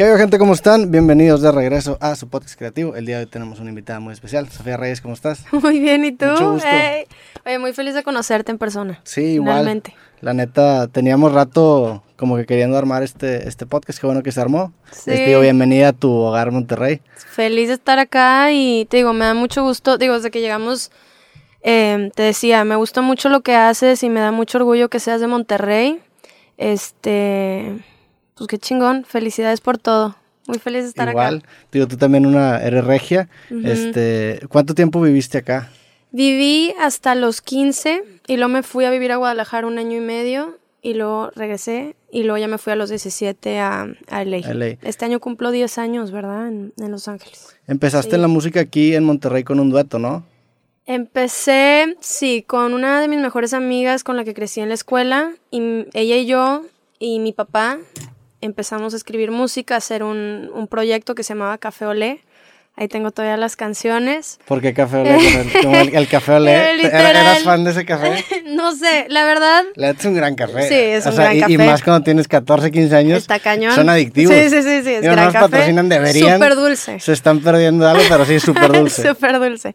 ¿Qué hay, gente? ¿Cómo están? Bienvenidos de regreso a su podcast creativo. El día de hoy tenemos una invitada muy especial. Sofía Reyes, ¿cómo estás? Muy bien, ¿y tú? Mucho gusto. Oye, muy feliz de conocerte en persona. Sí, igual. Finalmente. La neta, teníamos rato como que queriendo armar este, este podcast. Qué bueno que se armó. Sí. Les digo, bienvenida a tu hogar Monterrey. Feliz de estar acá y te digo, me da mucho gusto. Digo, desde que llegamos, eh, te decía, me gusta mucho lo que haces y me da mucho orgullo que seas de Monterrey. Este, pues qué chingón. Felicidades por todo. Muy feliz de estar igual. acá. Digo, tú también una, eres regia. Este, ¿Cuánto tiempo viviste acá? Viví hasta los 15 y luego me fui a vivir a Guadalajara un año y medio y luego regresé y luego ya me fui a los 17 a, a LA. Este año cumplo 10 años, ¿verdad? En, en Los Ángeles. Empezaste Sí. en la música aquí en Monterrey con un dueto, ¿no? Empecé, sí, con una de mis mejores amigas con la que crecí en la escuela y ella y yo y mi papá empezamos a escribir música, a hacer un, un proyecto que se llamaba Café Olé. Ahí tengo todavía las canciones. ¿Por qué café olé? Como el, el café olé. Literal. ¿Eras fan de ese café? no sé, la verdad, La es un gran café. Sí, es un sea, gran y, y café. más cuando tienes 14, 15 años. está cañón. Son adictivos. Sí, sí, sí, sí, es Digo, no gran nos café. patrocinan, deberían. Súper dulce. Se están perdiendo algo, pero sí, súper dulce. Súper dulce.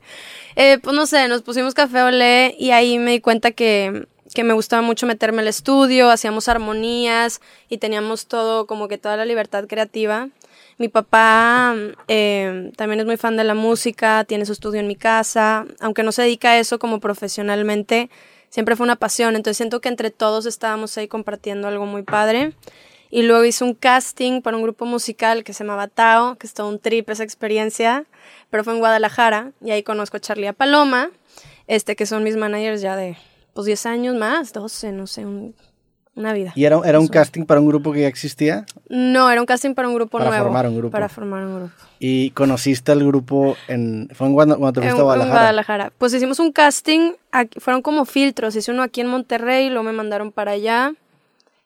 Eh, pues no sé, nos pusimos café olé y ahí me di cuenta que, que me gustaba mucho meterme al estudio, hacíamos armonías y teníamos todo, como que toda la libertad creativa. Mi papá eh, también es muy fan de la música, tiene su estudio en mi casa, aunque no se dedica a eso como profesionalmente, siempre fue una pasión, entonces siento que entre todos estábamos ahí compartiendo algo muy padre. Y luego hice un casting para un grupo musical que se llamaba Tao, que es todo un trip esa experiencia, pero fue en Guadalajara y ahí conozco a Charlie Paloma, este, que son mis managers ya de pues 10 años más, 12, no sé, un- una vida. ¿Y era, era un casting para un grupo que ya existía? No, era un casting para un grupo Para nuevo. formar un grupo. Para formar un grupo. ¿Y conociste al grupo en... ¿Fue en cuando, cuando te En, fuiste a en Guadalajara? Guadalajara. Pues hicimos un casting, aquí- fueron como filtros, hice uno aquí en Monterrey, luego me mandaron para allá,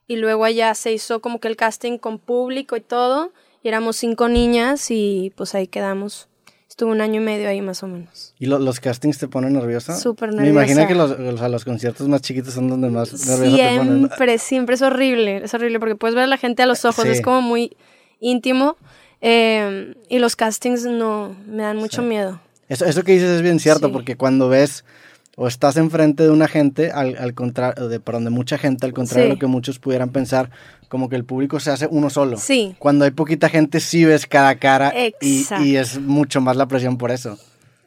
y luego allá se hizo como que el casting con público y todo, y éramos cinco niñas y pues ahí quedamos. Estuve un año y medio ahí más o menos. ¿Y lo- los castings te ponen nerviosa? Súper Me imagino nerviosa. que los, sea, los conciertos más chiquitos son donde más nerviosa te ponen. Siempre, siempre es horrible, es horrible porque puedes ver a la gente a los ojos, Sí. es como muy íntimo, eh, y los castings no, me dan mucho Sí. miedo. Eso, eso que dices es bien cierto, Sí. porque cuando ves o estás enfrente de una gente, al, al contrario, de, perdón, de mucha gente, al contrario de lo que muchos pudieran pensar, como que el público se hace uno solo. Sí. Cuando hay poquita gente, sí ves cara a cara y, y es mucho más la presión por eso.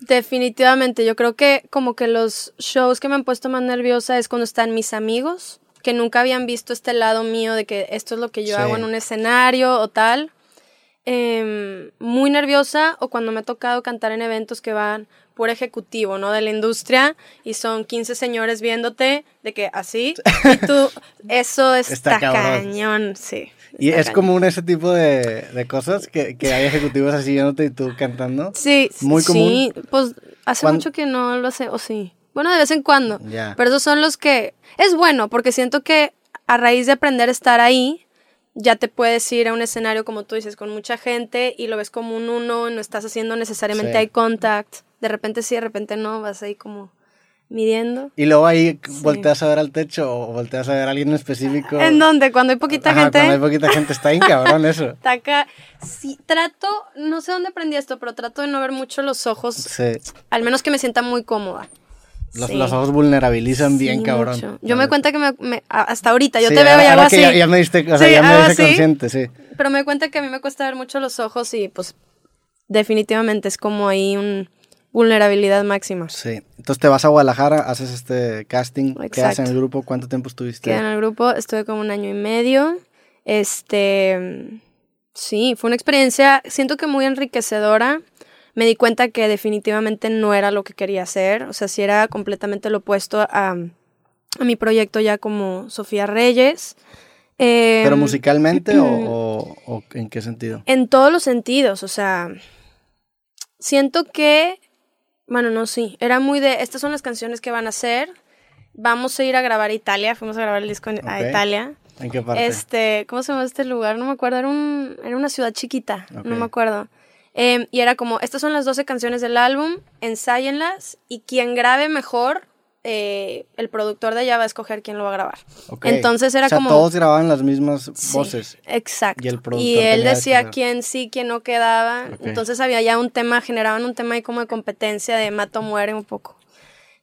Definitivamente, yo creo que como que los shows que me han puesto más nerviosa es cuando están mis amigos, que nunca habían visto este lado mío de que esto es lo que yo Sí. hago en un escenario o tal. Em, muy nerviosa o cuando me ha tocado cantar en eventos que van por ejecutivo, ¿no? De la industria y son 15 señores viéndote de que así y tú, eso Está está, cañón, sí. Y es cañón. común ese tipo de, de cosas, que, que hay ejecutivos así viéndote y tú cantando. Sí, Muy sí, pues hace Cuan- mucho que no lo hace, o sí. Bueno, de vez en cuando. Ya. Pero esos son los que... Es bueno, porque siento que a raíz de aprender a estar ahí, ya te puedes ir a un escenario, como tú dices, con mucha gente y lo ves como un uno, no estás haciendo necesariamente Sí. eye contact. De repente sí, de repente no, vas ahí como midiendo. Y luego ahí Sí. volteas a ver al techo o volteas a ver a alguien en específico. ¿En dónde? Cuando hay poquita Ajá, gente. Cuando hay poquita gente, está bien cabrón eso. Está acá. Sí, trato, no sé dónde aprendí esto, pero trato de no ver mucho los ojos, Sí. al menos que me sienta muy cómoda. Los, Sí. los ojos vulnerabilizan bien, Sí, cabrón. mucho. Yo me cuenta que me, hasta ahorita, yo Sí, te veo y hago así. Ya, ya me diste, o sea, ya me hice así, consciente, sí. Pero me cuenta que a mí me cuesta ver mucho los ojos y pues definitivamente es como ahí un vulnerabilidad máxima. Sí. Entonces te vas a Guadalajara, haces este casting, quedas en Exacto. el grupo, ¿cuánto tiempo estuviste? Quedé en el grupo, estuve como un año y medio. Este, sí, fue una experiencia, siento que muy enriquecedora. Me di cuenta que definitivamente no era lo que quería hacer, o sea, sí era completamente lo opuesto a, a mi proyecto ya como Sofía Reyes. ¿Pero Em, musicalmente o, o- o en qué sentido? En todos los sentidos, o sea, siento que, bueno, no, sí, era muy de, estas son las canciones que van a hacer, vamos a ir a grabar a Italia, fuimos a grabar el disco en- a. Italia. ¿En qué parte? Este, ¿cómo se llama este lugar? No me acuerdo, era, un, era una ciudad chiquita, no me acuerdo. Em, y era como, estas son las 12 canciones del álbum, ensáyenlas y quien grabe mejor eh, el productor de allá va a escoger quién lo va a grabar. Entonces era o sea, como... todos grababan las mismas Sí, voces. Exacto. Y el productor Y él decía quién sí, quién no quedaba. Entonces había ya un tema, generaban un tema ahí como de competencia de mato muere un poco.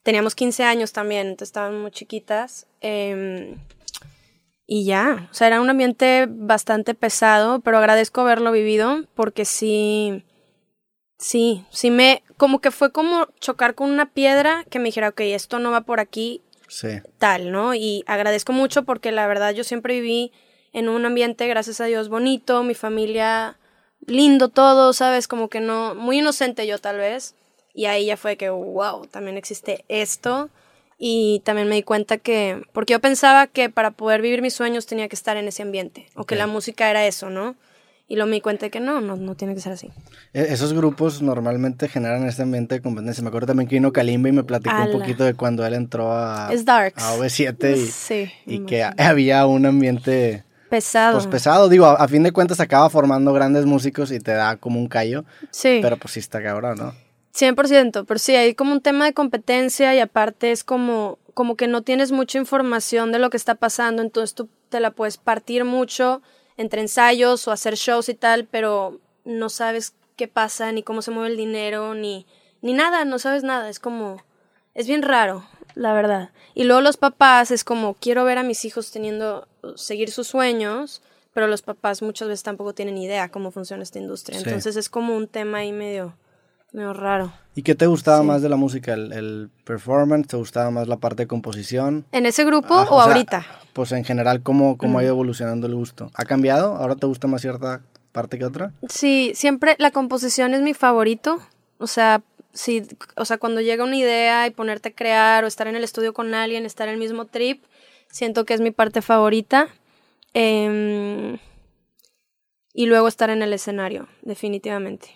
Teníamos 15 años también, entonces estaban muy chiquitas. eh, y ya, o sea, era un ambiente bastante pesado, pero agradezco haberlo vivido porque sí, sí, sí me, como que fue como chocar con una piedra que me dijera, ok, esto no va por aquí, Sí. tal, ¿no? Y agradezco mucho porque la verdad yo siempre viví en un ambiente, gracias a Dios, bonito, mi familia lindo todo, ¿sabes? Como que no, muy inocente yo tal vez. Y ahí ya fue que, wow, también existe esto. Y también me di cuenta que, porque yo pensaba que para poder vivir mis sueños tenía que estar en ese ambiente, o que la música era eso, ¿no? Y luego me di cuenta de que no, no, no tiene que ser así. E- Esos grupos normalmente generan este ambiente de competencia. Me acuerdo también que vino Kalimba y me platicó un poquito de cuando él entró a, Es darks. a OV7 y, Sí, y que había un ambiente Pesado. pues pesado. Digo, a, a fin de cuentas acaba formando grandes músicos y te da como un callo, sí. pero pues sí está cabrón, ¿no? 100%, pero sí, hay como un tema de competencia y aparte es como, como que no tienes mucha información de lo que está pasando, entonces tú te la puedes partir mucho entre ensayos o hacer shows y tal, pero no sabes qué pasa, ni cómo se mueve el dinero, ni, ni nada, no sabes nada, es como, es bien raro, la verdad. Y luego los papás es como, quiero ver a mis hijos teniendo, seguir sus sueños, pero los papás muchas veces tampoco tienen idea cómo funciona esta industria, Sí. entonces es como un tema ahí medio, medio raro. ¿Y qué te gustaba Sí. más de la música? ¿El, el performance? ¿Te gustaba más la parte de composición? ¿En ese grupo Ah, o, o sea, ahorita? Pues en general, ¿cómo, cómo ha Mm. ido evolucionando el gusto? ¿Ha cambiado? ¿Ahora te gusta más cierta parte que otra? Sí, siempre la composición es mi favorito. O sea, sí, o sea, cuando llega una idea y ponerte a crear o estar en el estudio con alguien, estar en el mismo trip, siento que es mi parte favorita. Em, y luego estar en el escenario, definitivamente.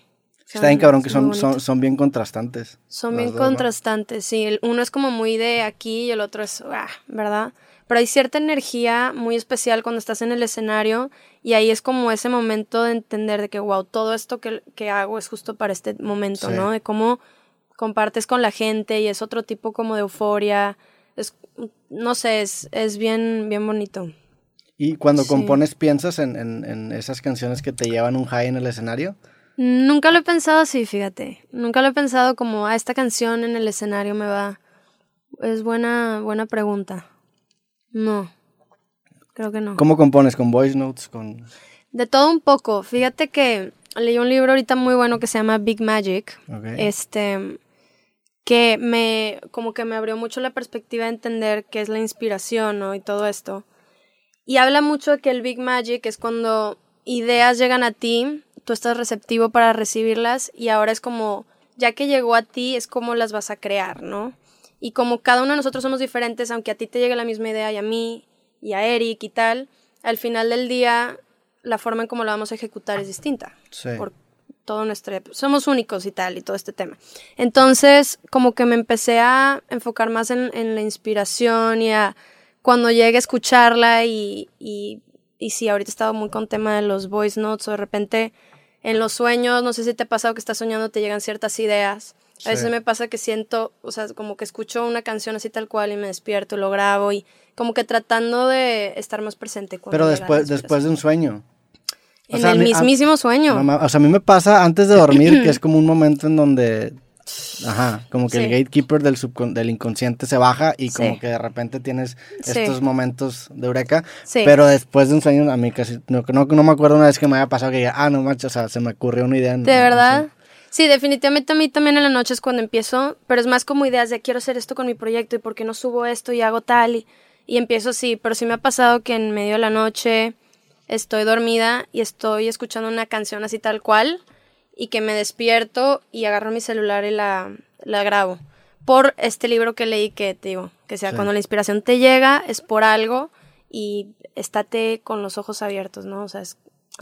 Está bien cabrón que son, son, son bien contrastantes. Son bien dos, ¿no? contrastantes, sí. El uno es como muy de aquí y el otro es, ah, ¿verdad? Pero hay cierta energía muy especial cuando estás en el escenario y ahí es como ese momento de entender de que, wow, todo esto que, que hago es justo para este momento, Sí. ¿no? De cómo compartes con la gente y es otro tipo como de euforia. Es, no sé, es, es bien, bien bonito. Y cuando Sí. compones, ¿piensas en, en, en esas canciones que te llevan un high en el escenario? Nunca lo he pensado así, fíjate. Nunca lo he pensado como, ah, esta canción en el escenario me va. Es buena, buena pregunta. No. Creo que no. ¿Cómo compones? ¿Con voice notes? ¿Con...? De todo un poco. Fíjate que leí un libro ahorita muy bueno que se llama Big Magic. Ok. Este que me como que me abrió mucho la perspectiva de entender qué es la inspiración, ¿no? y todo esto. Y habla mucho de que el Big Magic es cuando ideas llegan a ti, tú estás receptivo para recibirlas y ahora es como ya que llegó a ti es como las vas a crear, ¿no? Y como cada uno de nosotros somos diferentes, aunque a ti te llegue la misma idea y a mí y a Eric y tal, al final del día la forma en cómo la vamos a ejecutar es distinta Sí. por todo nuestro somos únicos y tal y todo este tema entonces como que me empecé a enfocar más en, en la inspiración y a cuando llegue a escucharla y, y, y sí ahorita he estado muy con tema de los voice notes o de repente en los sueños no sé si te ha pasado que estás soñando te llegan ciertas ideas a veces Sí. me pasa que siento o sea como que escucho una canción así tal cual y me despierto y lo grabo y como que tratando de estar más presente cuando Pero después, después de un sueño. O en sea, el a- mismísimo sueño No o sea, a mí me pasa antes de dormir que es como un momento en donde, ajá, como que el gatekeeper del, del inconsciente se baja y como Sí. que de repente tienes Sí. estos momentos de eureka. Sí. Pero después de un sueño, a mí casi, no, no, no me acuerdo una vez que me haya pasado que diga, ah, no manches, o sea, se me ocurrió una idea. ¿De no verdad? sé. Sí, definitivamente a mí también en la noche es cuando empiezo, pero es más como ideas de quiero hacer esto con mi proyecto y por qué no subo esto y hago tal y, y empiezo así, pero sí me ha pasado que en medio de la noche estoy dormida y estoy escuchando una canción así tal cual y que me despierto y agarro mi celular y la, la grabo. Por este libro que leí que te digo, que sea Sí. cuando la inspiración te llega es por algo y estate con los ojos abiertos, ¿no? O sea, es,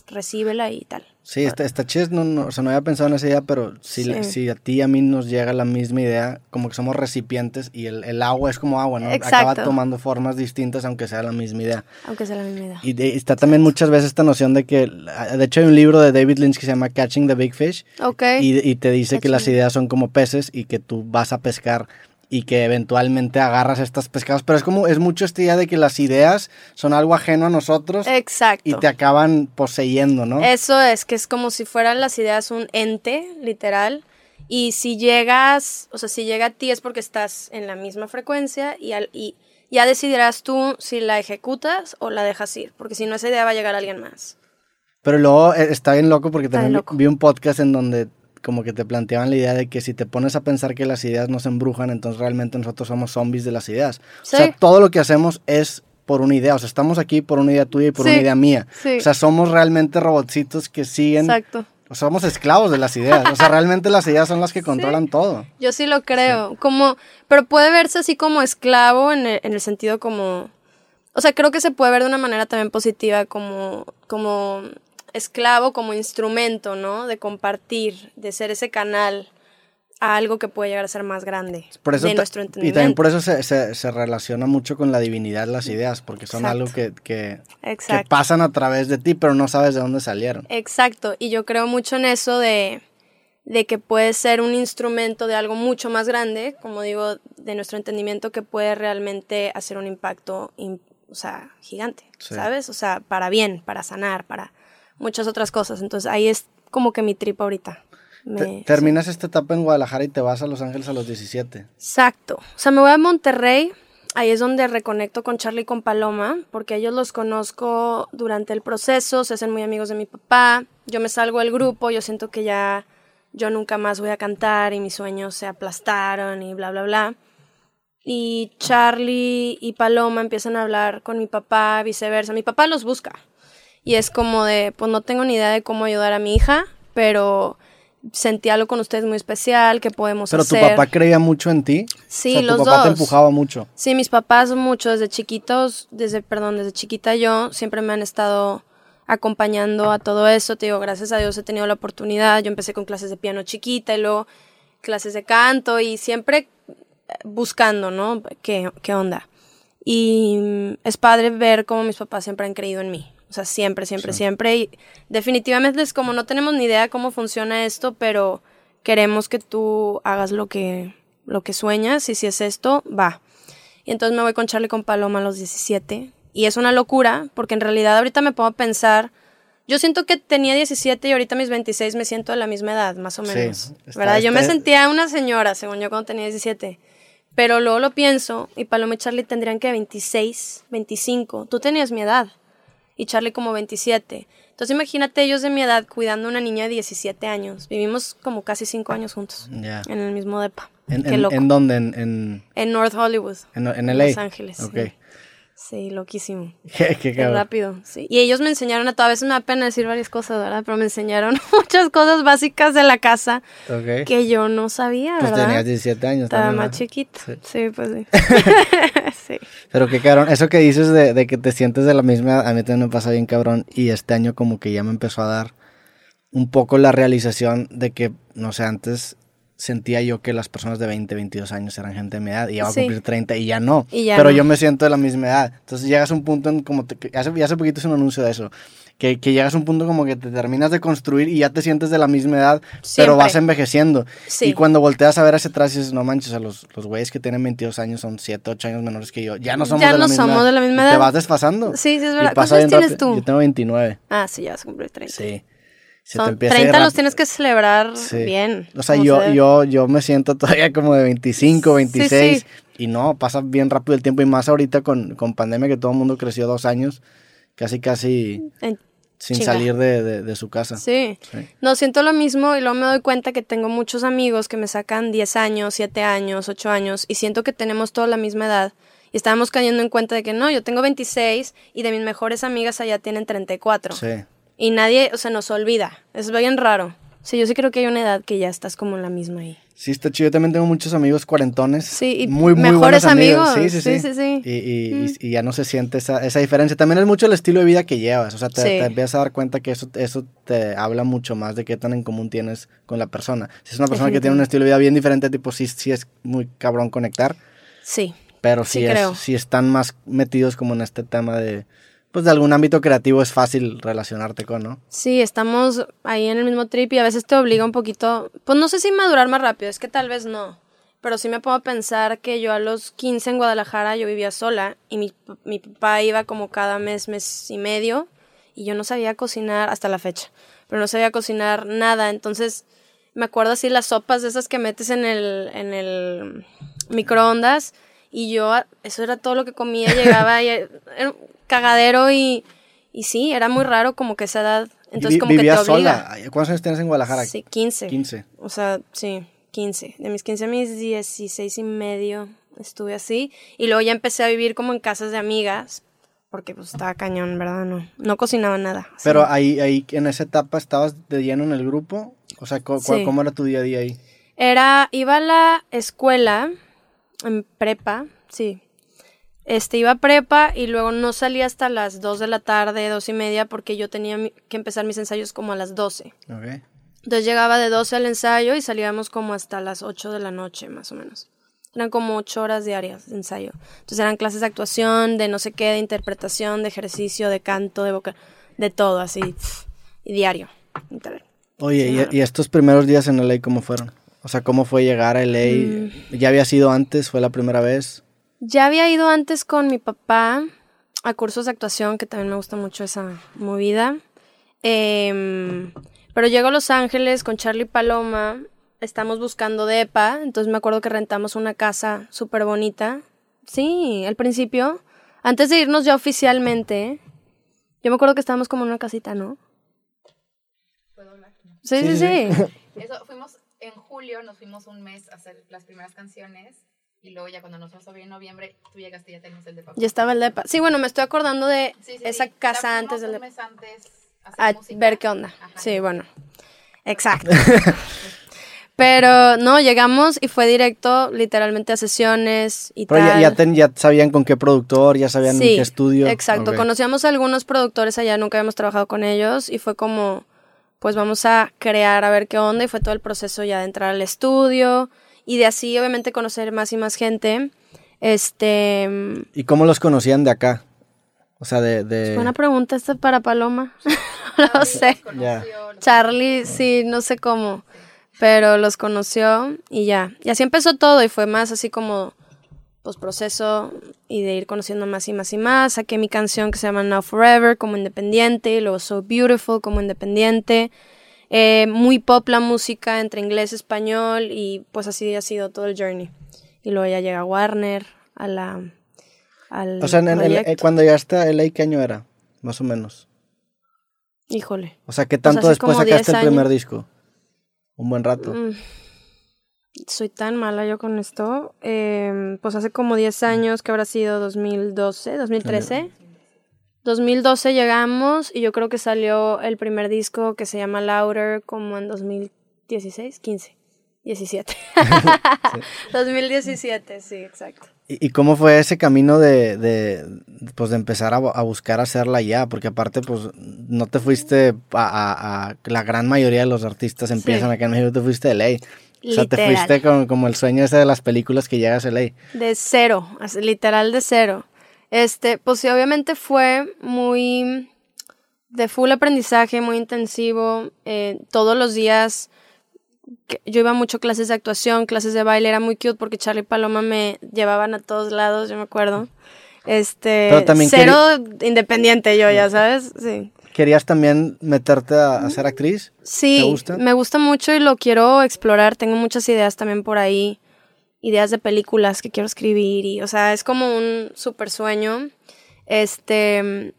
recíbela y tal. Sí, está, está chido, no, no, o sea, no había pensado en esa idea, pero si, Sí. si a ti y a mí nos llega la misma idea, como que somos recipientes y el, el agua es como agua, ¿no? Acaba tomando formas distintas aunque sea la misma idea. Aunque sea la misma idea. Y de- está también muchas veces esta noción de que, de hecho hay un libro de David Lynch que se llama Catching the Big Fish Ok. y, y te dice que las ideas son como peces y que tú vas a pescar y que eventualmente agarras estas pescados. Pero es como, es mucho esta idea de que las ideas son algo ajeno a nosotros. Exacto. Y te acaban poseyendo, ¿no? Eso es, que es como si fueran las ideas un ente, literal. Y si llegas, o sea, si llega a ti es porque estás en la misma frecuencia y, al, y ya decidirás tú si la ejecutas o la dejas ir, porque si no esa idea va a llegar a alguien más. Pero luego eh, está bien loco porque también vi un podcast en donde como que te planteaban la idea de que si te pones a pensar que las ideas no se embrujan, entonces realmente nosotros somos zombies de las ideas. O sea, todo lo que hacemos es por una idea. O sea, estamos aquí por una idea tuya y por una idea mía. O sea, somos realmente robotcitos que siguen. Exacto. O sea, somos esclavos de las ideas. O sea, realmente las ideas son las que controlan todo. Yo sí lo creo. Como, pero puede verse así como esclavo en el, en el sentido como. O sea, creo que se puede ver de una manera también positiva como, como esclavo como instrumento, ¿no? De compartir, de ser ese canal a algo que puede llegar a ser más grande por eso de nuestro entendimiento. Y también por eso se, se, relaciona mucho con la divinidad las ideas, porque son algo que, que, que, pasan a través de ti, pero no sabes de dónde salieron. Exacto, y yo creo mucho en eso de, de que puede ser un instrumento de algo mucho más grande, como digo, de nuestro entendimiento que puede realmente hacer un impacto, o sea, gigante, ¿sabes? O sea, para bien, para sanar, para muchas otras cosas. Entonces ahí es como que mi trip ahorita. terminas esta etapa en Guadalajara y te vas a Los Ángeles a los 17. Exacto. O sea, me voy a Monterrey. Ahí es donde reconecto con Charlie y con Paloma, porque ellos los conozco durante el proceso, se hacen muy amigos de mi papá. Yo me salgo del grupo, yo siento que ya yo nunca más voy a cantar y mis sueños se aplastaron y bla, bla, bla. Y Charlie y Paloma empiezan a hablar con mi papá, viceversa. Mi papá los busca y es como de, pues no tengo ni idea de cómo ayudar a mi hija, pero sentí algo con ustedes muy especial, que podemos hacer. Pero tu papá creía mucho en ti. Sí, o sea, tu papá te empujaba mucho. Sí, mis papás mucho, desde chiquitos, desde, perdón, desde chiquita yo, siempre me han estado acompañando a todo eso. Te digo, gracias a Dios he tenido la oportunidad. Yo empecé con clases de piano chiquita y luego clases de canto y siempre buscando, ¿no? ¿Qué, qué onda? Y es padre ver cómo mis papás siempre han creído en mí. O sea, siempre, siempre, siempre. Y definitivamente es como no tenemos ni idea cómo funciona esto, pero queremos que tú hagas lo que, lo que sueñas y si es esto, va. Y entonces me voy con Charlie con Paloma a los 17. Y es una locura, porque en realidad ahorita me pongo a pensar, yo siento que tenía 17 y ahorita mis 26 me siento de la misma edad, más o menos. ¿Verdad? Yo me sentía una señora, según yo cuando tenía 17. Pero luego lo pienso y Paloma y Charlie tendrían que 26, 25. Tú tenías mi edad y Charlie como 27. Entonces imagínate ellos de mi edad cuidando a una niña de 17 años. Vivimos como casi 5 años juntos. En el mismo depa. ¿En, en, dónde? En, en, North Hollywood. En, en LA. Los Ángeles. Okay. Sí, loquísimo. Qué, qué, rápido, sí. Y ellos me enseñaron a todo. A veces me da pena decir varias cosas, ¿verdad? Pero me enseñaron muchas cosas básicas de la casa que yo no sabía, pues ¿verdad? Pues tenías 17 años Estaba más chiquito. Sí. pues sí. sí. Pero qué cabrón. Eso que dices de, de, que te sientes de la misma, a mí también me pasa bien cabrón. Y este año como que ya me empezó a dar un poco la realización de que, no sé, antes sentía yo que las personas de 20, 22 años eran gente de mi edad y ya va a cumplir 30 y ya no. pero yo me siento de la misma edad. Entonces llegas a un punto en como, te, hace, hace poquito es un anuncio de eso, que, que, llegas a un punto como que te terminas de construir y ya te sientes de la misma edad, pero vas envejeciendo. Y cuando volteas a ver hacia atrás dices, no manches, a los, los güeyes que tienen 22 años son 7, 8 años menores que yo. Ya no somos, ya de, no la somos misma de la misma edad. Te vas desfasando. Sí, sí, es verdad. ¿Cuántos tienes tú? Yo tengo 29. Ah, sí, ya vas a cumplir 30. Sí. Son 30 los tienes que celebrar bien. O sea, yo, yo, yo me siento todavía como de 25, 26 y no, pasa bien rápido el tiempo y más ahorita con, con pandemia que todo el mundo creció dos años, casi casi sin salir de, de, su casa. Sí. No, siento lo mismo y luego me doy cuenta que tengo muchos amigos que me sacan 10 años, 7 años, 8 años y siento que tenemos toda la misma edad. Y estábamos cayendo en cuenta de que no, yo tengo 26 y de mis mejores amigas allá tienen 34. Sí. Y nadie, o sea, nos olvida. Es bien raro. Sí, yo sí creo que hay una edad que ya estás como en la misma ahí. Sí, está chido. Yo también tengo muchos amigos cuarentones. Sí, y muy, muy mejores amigos. Sí, sí, sí. sí, sí, Y, y, ya no se siente esa, esa diferencia. También es mucho el estilo de vida que llevas. O sea, te, te, empiezas a dar cuenta que eso, eso te habla mucho más de qué tan en común tienes con la persona. Si es una persona que tiene un estilo de vida bien diferente, tipo, sí, sí es muy cabrón conectar. Sí. Pero sí, es, sí están más metidos como en este tema de pues de algún ámbito creativo es fácil relacionarte con, ¿no? Sí, estamos ahí en el mismo trip y a veces te obliga un poquito, pues no sé si madurar más rápido, es que tal vez no, pero sí me puedo pensar que yo a los 15 en Guadalajara yo vivía sola y mi, mi papá iba como cada mes, mes y medio y yo no sabía cocinar hasta la fecha, pero no sabía cocinar nada, entonces me acuerdo así las sopas de esas que metes en el, en el microondas y yo, eso era todo lo que comía, llegaba y un cagadero y, y sí, era muy raro como que esa edad, entonces como que te obliga. sola? ¿Cuántos años tienes en Guadalajara? Sí, 15. 15. O sea, sí, 15. De mis 15 a mis 16 y medio estuve así. Y luego ya empecé a vivir como en casas de amigas. Porque pues estaba cañón, ¿verdad? No, no cocinaba nada. así. Pero ahí, ahí, en esa etapa, ¿estabas de lleno en el grupo? O sea, ¿cu- cu- Sí. ¿cómo era tu día a día ahí? Era, iba a la escuela, en prepa, sí. Este, iba a prepa y luego no salía hasta las 2 de la tarde, dos y media, porque yo tenía que empezar mis ensayos como a las 12. Ok. Entonces llegaba de 12 al ensayo y salíamos como hasta las 8 de la noche, más o menos. Eran como 8 horas diarias de ensayo. Entonces eran clases de actuación, de no sé qué, de interpretación, de ejercicio, de canto, de vocal, de todo, así. Y diario. Oye, Sí, ¿y, ajá. y estos primeros días en LA cómo fueron? O sea, ¿cómo fue llegar a LA? Mm. ¿Ya había sido antes? ¿Fue la primera vez? Ya había ido antes con mi papá a cursos de actuación, que también me gusta mucho esa movida. Em, pero llego a Los Ángeles con Charlie Paloma. Estamos buscando depa, entonces me acuerdo que rentamos una casa súper bonita. Sí, al principio, antes de irnos ya oficialmente, yo me acuerdo que estábamos como en una casita, ¿no? ¿Puedo hablar? Sí, Sí, sí, sí. sí. Eso, fuimos en julio, nos fuimos un mes a hacer las primeras canciones y luego ya cuando nos fuimos en noviembre, tú llegaste y ya teníamos el de papá. ya estaba el depa. Sí, bueno, me estoy acordando de Sí, sí, esa sí. casa antes del depa. mes antes a ver qué onda. Ajá. Sí, bueno. Exacto. Pero no, llegamos y fue directo literalmente a sesiones y Pero ya, tal. ya, ten- ya sabían con qué productor, ya sabían en qué estudio. Exacto, conocíamos a algunos productores allá, nunca habíamos trabajado con ellos y fue como, pues vamos a crear a ver qué onda y fue todo el proceso ya de entrar al estudio y de así obviamente conocer más y más gente. Este, ¿Y cómo los conocían de acá? O sea, de... de... buena pregunta esta para Paloma. no lo sé. Charlie, sí, no sé cómo, pero los conoció y ya. Y así empezó todo y fue más así como pues proceso y de ir conociendo más y más y más. Saqué mi canción que se llama Now Forever como independiente y luego So Beautiful como independiente. Eh, muy pop la música entre inglés y español y pues así ha sido todo el journey. Y luego ya llega Warner a la... Al O sea, en, en- en- proyecto. cuando llegaste a LA, ¿qué año era? Más o menos. Híjole. O sea, ¿qué tanto hace después como sacaste 10 el primer disco? Un buen rato. Mm. Soy tan mala yo con esto. Eh, pues hace como 10 años, que habrá sido 2012, 2013. 2012 llegamos y yo creo que salió el primer disco que se llama Louder como en 2016, 15, 17. 2017, sí, exacto. ¿Y, y cómo fue ese camino de, de, pues, de empezar a, a buscar hacerla ya? Porque aparte, pues, no te fuiste a, a- a- la gran mayoría de los artistas empiezan Sí. acá en México, te fuiste de LA. O sea, te fuiste como, como el sueño ese de las películas que llegas a LA. De cero, literal de cero. Este, pues sí, obviamente fue muy de full aprendizaje, muy intensivo. eh, todos los días yo iba mucho a clases de actuación, clases de baile, era muy cute porque Charlie y Paloma me llevaban a todos lados, yo me acuerdo. Este, Pero también cero independiente yo, ya sabes, sí. ¿Querías también meterte a, a ser actriz? Sí, ¿Te gusta? me gusta mucho y lo quiero explorar. Tengo muchas ideas también por ahí, ideas de películas que quiero escribir y, o sea, es como un super sueño. Este,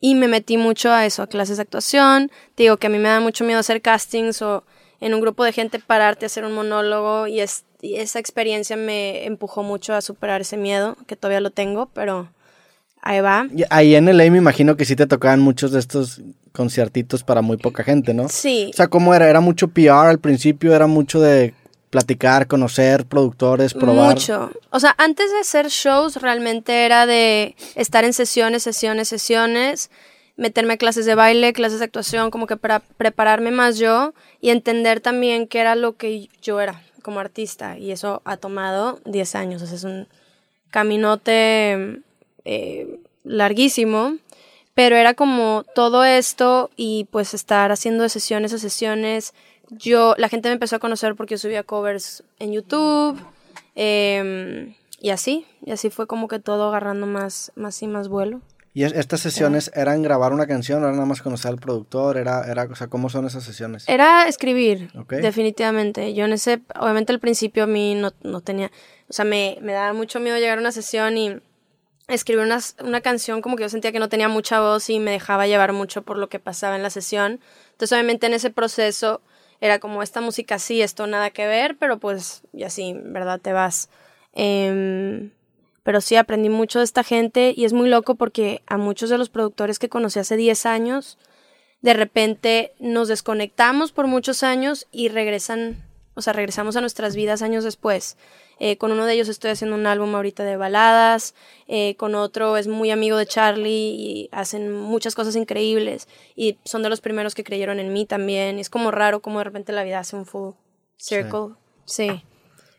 y me metí mucho a eso, a clases de actuación. Te digo que a mí me da mucho miedo hacer castings o en un grupo de gente pararte a hacer un monólogo y, es, y esa experiencia me empujó mucho a superar ese miedo, que todavía lo tengo, pero ahí va. Y Ahí en LA me imagino que sí te tocaban muchos de estos conciertitos para muy poca gente, ¿no? Sí, O sea, ¿cómo era? ¿Era mucho PR al principio? ¿Era mucho de platicar, conocer productores, probar? Mucho. O sea, antes de hacer shows realmente era de estar en sesiones, sesiones, sesiones, meterme a clases de baile, clases de actuación, como que para prepararme más yo y entender también qué era lo que yo era como artista. Y eso ha tomado 10 años. O sea, es un caminote eh, larguísimo. Pero era como todo esto y pues estar haciendo sesiones a sesiones. Yo, la gente me empezó a conocer porque yo subía covers en YouTube. em, y así, y así fue como que todo agarrando más, más y más vuelo. ¿Y es- estas sesiones eran grabar una canción o era nada más conocer al productor? Era, era, o sea, ¿cómo son esas sesiones? Era escribir, Ok. definitivamente. Yo en ese, obviamente al principio a mí no, no tenía, o sea, me, me daba mucho miedo llegar a una sesión y escribir una, una canción como que yo sentía que no tenía mucha voz y me dejaba llevar mucho por lo que pasaba en la sesión. Entonces obviamente en ese proceso era como esta música sí, esto nada que ver, pero pues y así, ¿verdad? Te vas. Em, pero sí aprendí mucho de esta gente y es muy loco porque a muchos de los productores que conocí hace 10 años, de repente nos desconectamos por muchos años y regresan, o sea, regresamos a nuestras vidas años después. Eh, con uno de ellos estoy haciendo un álbum ahorita de baladas, eh, con otro es muy amigo de Charlie y hacen muchas cosas increíbles y son de los primeros que creyeron en mí también. Y es como raro como de repente la vida hace un full circle. Sí.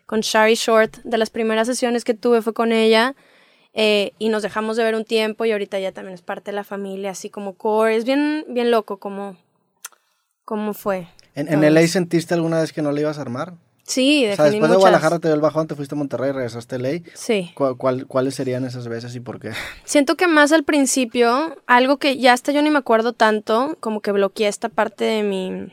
Con Shari Short, de las primeras sesiones que tuve fue con ella eh, y nos dejamos de ver un tiempo y ahorita ya también es parte de la familia, así como core. Es bien, bien loco como, cómo fue. ¿En, en LA sentiste alguna vez que no le ibas a armar? Sí, O sea, después de. Guadalajara te dio el bajón, te fuiste a Monterrey, regresaste a LA. Sí. ¿Cu- cuál- ¿Cuáles serían esas veces y por qué? Siento que más al principio, algo que ya hasta yo ni me acuerdo tanto, como que bloqueé esta parte de mi,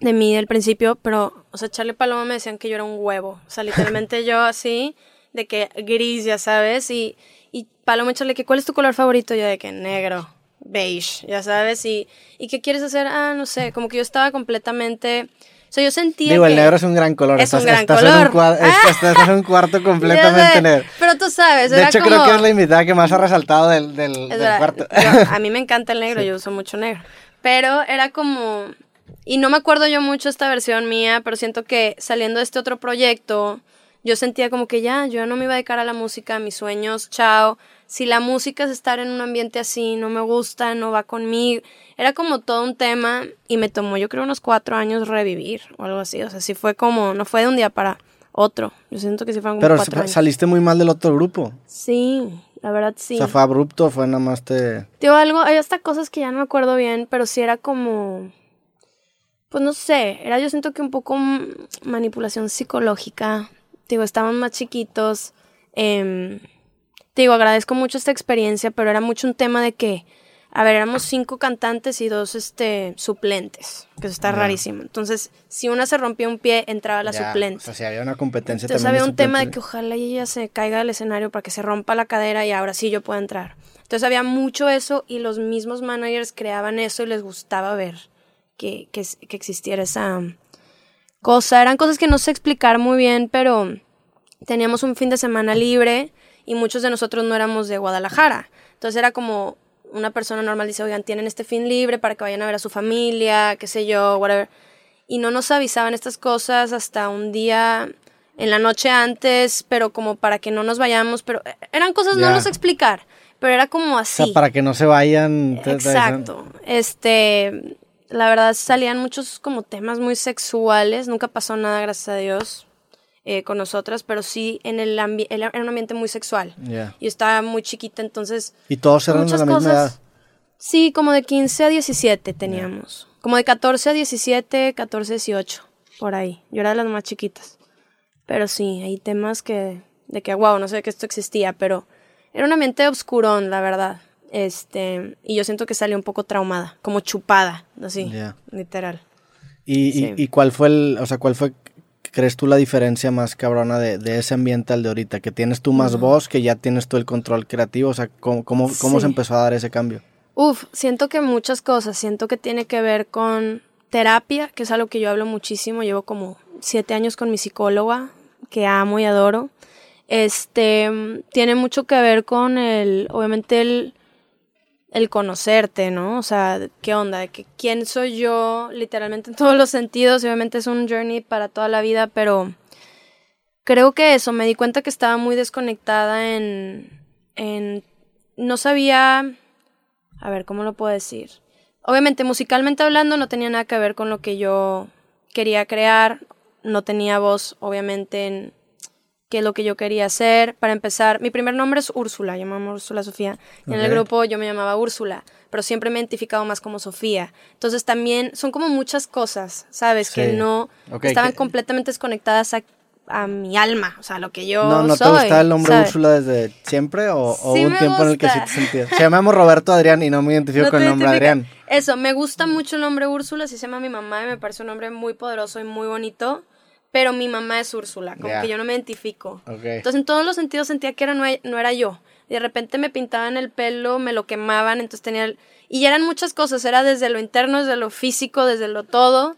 de mí del principio, pero, o sea, Charlie Paloma me decían que yo era un huevo. O sea, literalmente yo así, de que gris, ya sabes, y, y Paloma y Charlie, que ¿cuál es tu color favorito? Yo de que negro, beige, ya sabes, y, y ¿qué quieres hacer? Ah, no sé, como que yo estaba completamente, sea, yo sentía Digo, que... el negro es un gran color. Es un estás, gran estás En color. un Ah. estás- en un cuarto completamente negro. Pero tú sabes, De era hecho, como... creo que es la invitada que más ha resaltado del, del, Es del verdad, cuarto. yo- a mí me encanta el negro, yo uso mucho negro. Pero era como. Y no me acuerdo yo mucho esta versión mía, pero siento que saliendo de este otro proyecto, yo sentía como que ya, yo no me iba a dedicar a la música, a mis sueños, chao. Si la música es estar en un ambiente así, no me gusta, no va conmigo. Era como todo un tema y me tomó, yo creo, unos cuatro años revivir o algo así. O sea, sí fue como, no fue de un día para otro. Yo siento que sí fueron como Pero cuatro años. saliste muy mal del otro grupo. Sí, la verdad sí. O sea, fue abrupto, fue nada más te... Digo, algo, hay hasta cosas que ya no me acuerdo bien, pero sí era como, pues no sé, era yo siento que un poco manipulación psicológica. Digo, estaban más chiquitos. Em, digo, agradezco mucho esta experiencia, pero era mucho un tema de que, a ver, éramos cinco cantantes y dos este, suplentes, que eso está rarísimo. Entonces, si una se rompía un pie, entraba la suplente. O sea, si había una competencia Entonces había un tema de que ojalá ella se caiga del escenario para que se rompa la cadera y ahora sí yo pueda entrar. Entonces había mucho eso y los mismos managers creaban eso y les gustaba ver que, que, que existiera esa cosa. Eran cosas que no sé explicar muy bien, pero teníamos un fin de semana libre y muchos de nosotros no éramos de Guadalajara. Entonces era como una persona normal dice, oigan, tienen este fin libre para que vayan a ver a su familia, qué sé yo, whatever. Y no nos avisaban estas cosas hasta un día en la noche antes, pero como para que no nos vayamos, pero eh, eran cosas, no los explicar, pero era como O así. sea, para que no se vayan. Exacto. Este, la verdad salían muchos como temas muy sexuales. Nunca pasó nada, gracias a Dios, eh, con nosotras, pero sí en el ambi- era un ambiente muy sexual. Ya. Yo estaba muy chiquita, entonces Y todos eran de la misma cosas. edad. Sí, como de 15 a 17 teníamos. Como de 14 a 17, 14 a 18, por ahí. Yo era de las más chiquitas. Pero sí, hay temas que de que wow, no sé que esto existía, pero era un ambiente obscurón, la verdad. Este, y yo siento que salí un poco traumada, como chupada, así, Ya. literal. ¿Y, y- y cuál fue el, o sea, cuál fue, crees tú la diferencia más cabrona de, de ese ambiente al de ahorita? Que tienes tú más voz, que ya tienes tú el control creativo, o sea, ¿cómo, cómo, cómo se empezó a dar ese cambio? Uf, siento que muchas cosas, siento que tiene que ver con terapia, que es algo que yo hablo muchísimo, llevo como siete años con mi psicóloga, que amo y adoro. Este, tiene mucho que ver con el, obviamente el, el conocerte, ¿no? O sea, ¿qué onda? Que quién soy yo, literalmente en todos los sentidos, obviamente es un journey para toda la vida, pero creo que eso, me di cuenta que estaba muy desconectada en, en, no sabía, a ver, ¿cómo lo puedo decir? Obviamente, musicalmente hablando, no tenía nada que ver con lo que yo quería crear, no tenía voz, obviamente, en qué es lo que yo quería hacer. Para empezar, mi primer nombre es Úrsula, yo me llamo Úrsula Sofía. Y en el grupo yo me llamaba Úrsula. pero siempre me he identificado más como Sofía. Entonces también son como muchas cosas, ¿sabes? Que no Ok, estaban que- completamente desconectadas a, a mi alma, o sea, lo que yo ¿No, no te soy, gustaba el nombre ¿sabes? Úrsula desde siempre o, o Sí un tiempo en el que sí te sentías? Se llama Roberto Adrián y no me identifico No con te el nombre identifica. Adrián. Eso, me gusta mucho el nombre Úrsula, así se llama mi mamá y me parece un nombre muy poderoso y muy bonito, pero mi mamá es Úrsula, como que yo no me identifico. Ok. Entonces en todos los sentidos sentía que era, no, no era yo. Y de repente me pintaban el pelo, me lo quemaban, entonces tenía... el- Y eran muchas cosas, era desde lo interno, desde lo físico, desde lo todo.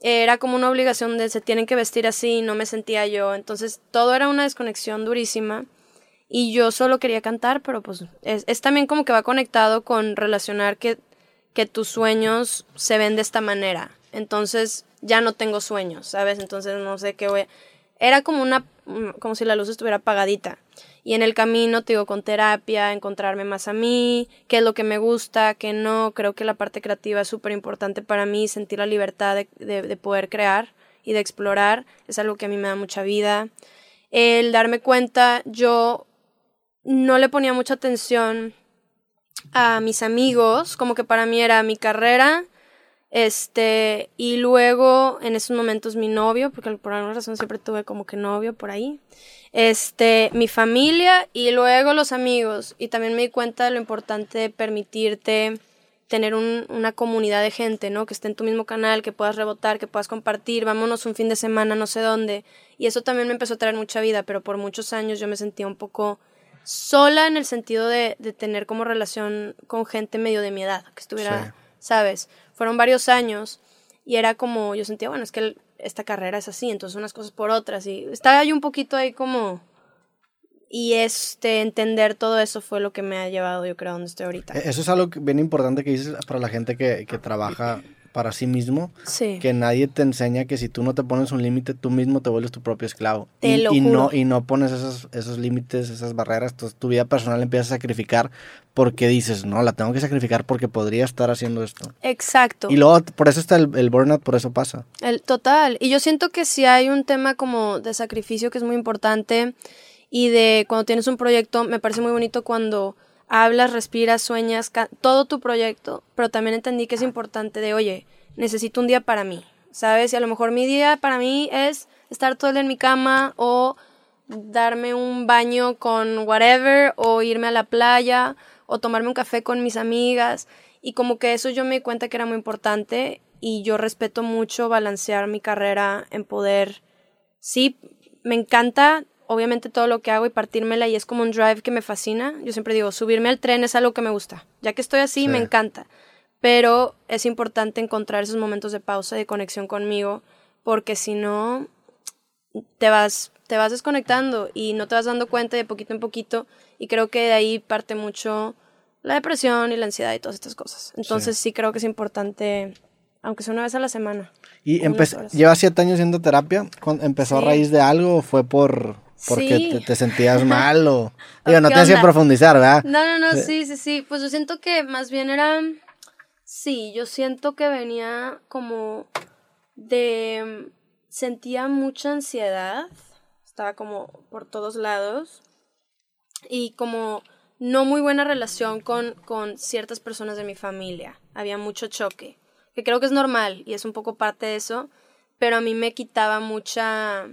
Era como una obligación de se tienen que vestir así, no me sentía yo. Entonces todo era una desconexión durísima. Y yo solo quería cantar, pero pues es, es también como que va conectado con relacionar que, que tus sueños se ven de esta manera. Entonces ya no tengo sueños, ¿sabes? Entonces no sé qué voy. Era como una... como si la luz estuviera apagadita. Y en el camino, te digo, con terapia, encontrarme más a mí, qué es lo que me gusta, qué no. Creo que la parte creativa es súper importante para mí, sentir la libertad de poder crear y de explorar. Es algo que a mí me da mucha vida. El darme cuenta, yo no le ponía mucha atención a mis amigos, como que para mí era mi carrera, este, y luego en esos momentos mi novio, porque por alguna razón siempre tuve como que novio por ahí, este, mi familia y luego los amigos, y también me di cuenta de lo importante de permitirte tener un- una comunidad de gente, ¿no? Que esté en tu mismo canal, que puedas rebotar, que puedas compartir, vámonos un fin de semana, no sé dónde. Y eso también me empezó a traer mucha vida, pero por muchos años yo me sentía un poco sola en el sentido de, de tener como relación con gente medio de mi edad, que estuviera, Sí. ¿sabes? Fueron varios años y era como, yo sentía, bueno, es que esta carrera es así, entonces unas cosas por otras y estaba yo un poquito ahí como... Y este, entender todo eso fue lo que me ha llevado, yo creo, a donde estoy ahorita. E- Eso es algo bien importante que dices para la gente que, que trabaja para sí mismo, Sí. que nadie te enseña que si tú no te pones un límite, tú mismo te vuelves tu propio esclavo. Te y, lo y no y no pones esos, esos límites, esas barreras, entonces tu vida personal empiezas a sacrificar porque dices, no, la tengo que sacrificar porque podría estar haciendo esto. Exacto. Y luego, por eso está el, el burnout, por eso pasa. El total. Y yo siento que si hay un tema como de sacrificio que es muy importante y de cuando tienes un proyecto, me parece muy bonito cuando hablas, respiras, sueñas, todo tu proyecto, pero también entendí que es importante de, oye, necesito un día para mí, ¿sabes? Y a lo mejor mi día para mí es estar todo el día en mi cama o darme un baño con whatever o irme a la playa o tomarme un café con mis amigas y como que eso yo me di cuenta que era muy importante y yo respeto mucho balancear mi carrera en poder sí me encanta obviamente todo lo que hago y partírmela y es como un drive que me fascina yo siempre digo subirme al tren es algo que me gusta ya que estoy así Sí. me encanta pero es importante encontrar esos momentos de pausa y de conexión conmigo porque si no te vas, te vas desconectando y no te vas dando cuenta de poquito en poquito y creo que de ahí parte mucho la depresión y la ansiedad y todas estas cosas. Entonces sí, creo que es importante, aunque sea una vez a la semana. Y llevas siete años haciendo terapia. ¿Cuándo- ¿Empezó a raíz de algo o fue por porque Sí. te, te sentías mal o digo, no ¿Qué tienes que profundizar, ¿verdad? No, no, no, Sí. sí, sí, sí. Pues yo siento que más bien era... Sí, yo siento que venía como de... Sentía mucha ansiedad. Estaba como por todos lados. Y como no muy buena relación con, con ciertas personas de mi familia. Había mucho choque. Que creo que es normal y es un poco parte de eso. Pero a mí me quitaba mucha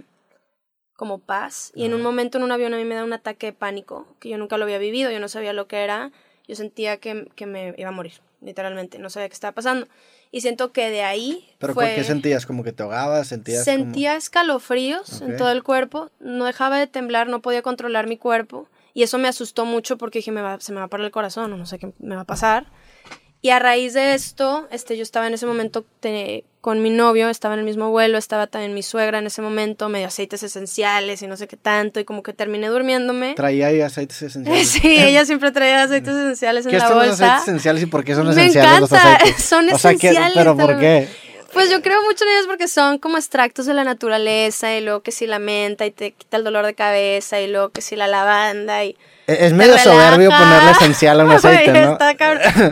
como paz. Y en un momento en un avión a mí me da un ataque de pánico, que yo nunca lo había vivido, yo no sabía lo que era, yo sentía que, que me iba a morir, literalmente, no sabía qué estaba pasando. Y siento que de ahí Pero fue... ¿por qué sentías? ¿Como que te ahogabas? ¿Sentías Sentía escalofríos en todo el cuerpo, no dejaba de temblar, no podía controlar mi cuerpo. Y eso me asustó mucho porque dije, me va, se me va a parar el corazón no sé qué me va a pasar. Y a raíz de esto, este, yo estaba en ese momento te- con mi novio, estaba en el mismo vuelo, estaba también mi suegra en ese momento, medio aceites esenciales y no sé qué tanto, y como que terminé durmiéndome. Traía ahí aceites esenciales. Sí, ella siempre traía aceites esenciales en ¿Qué la son los aceites esenciales y por qué son Me esenciales los encanta, aceites? son O sea, ¿qué- esenciales, ¿Pero por qué? Pues yo creo mucho en ellos porque son como extractos de la naturaleza y luego que si la menta y te quita el dolor de cabeza y luego que si la lavanda y... Es medio soberbio ponerle esencial a un aceite, ¿no? está.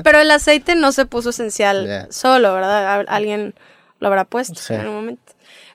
Pero el aceite no se puso esencial solo, ¿verdad? Al- Alguien lo habrá puesto Sí. en un momento.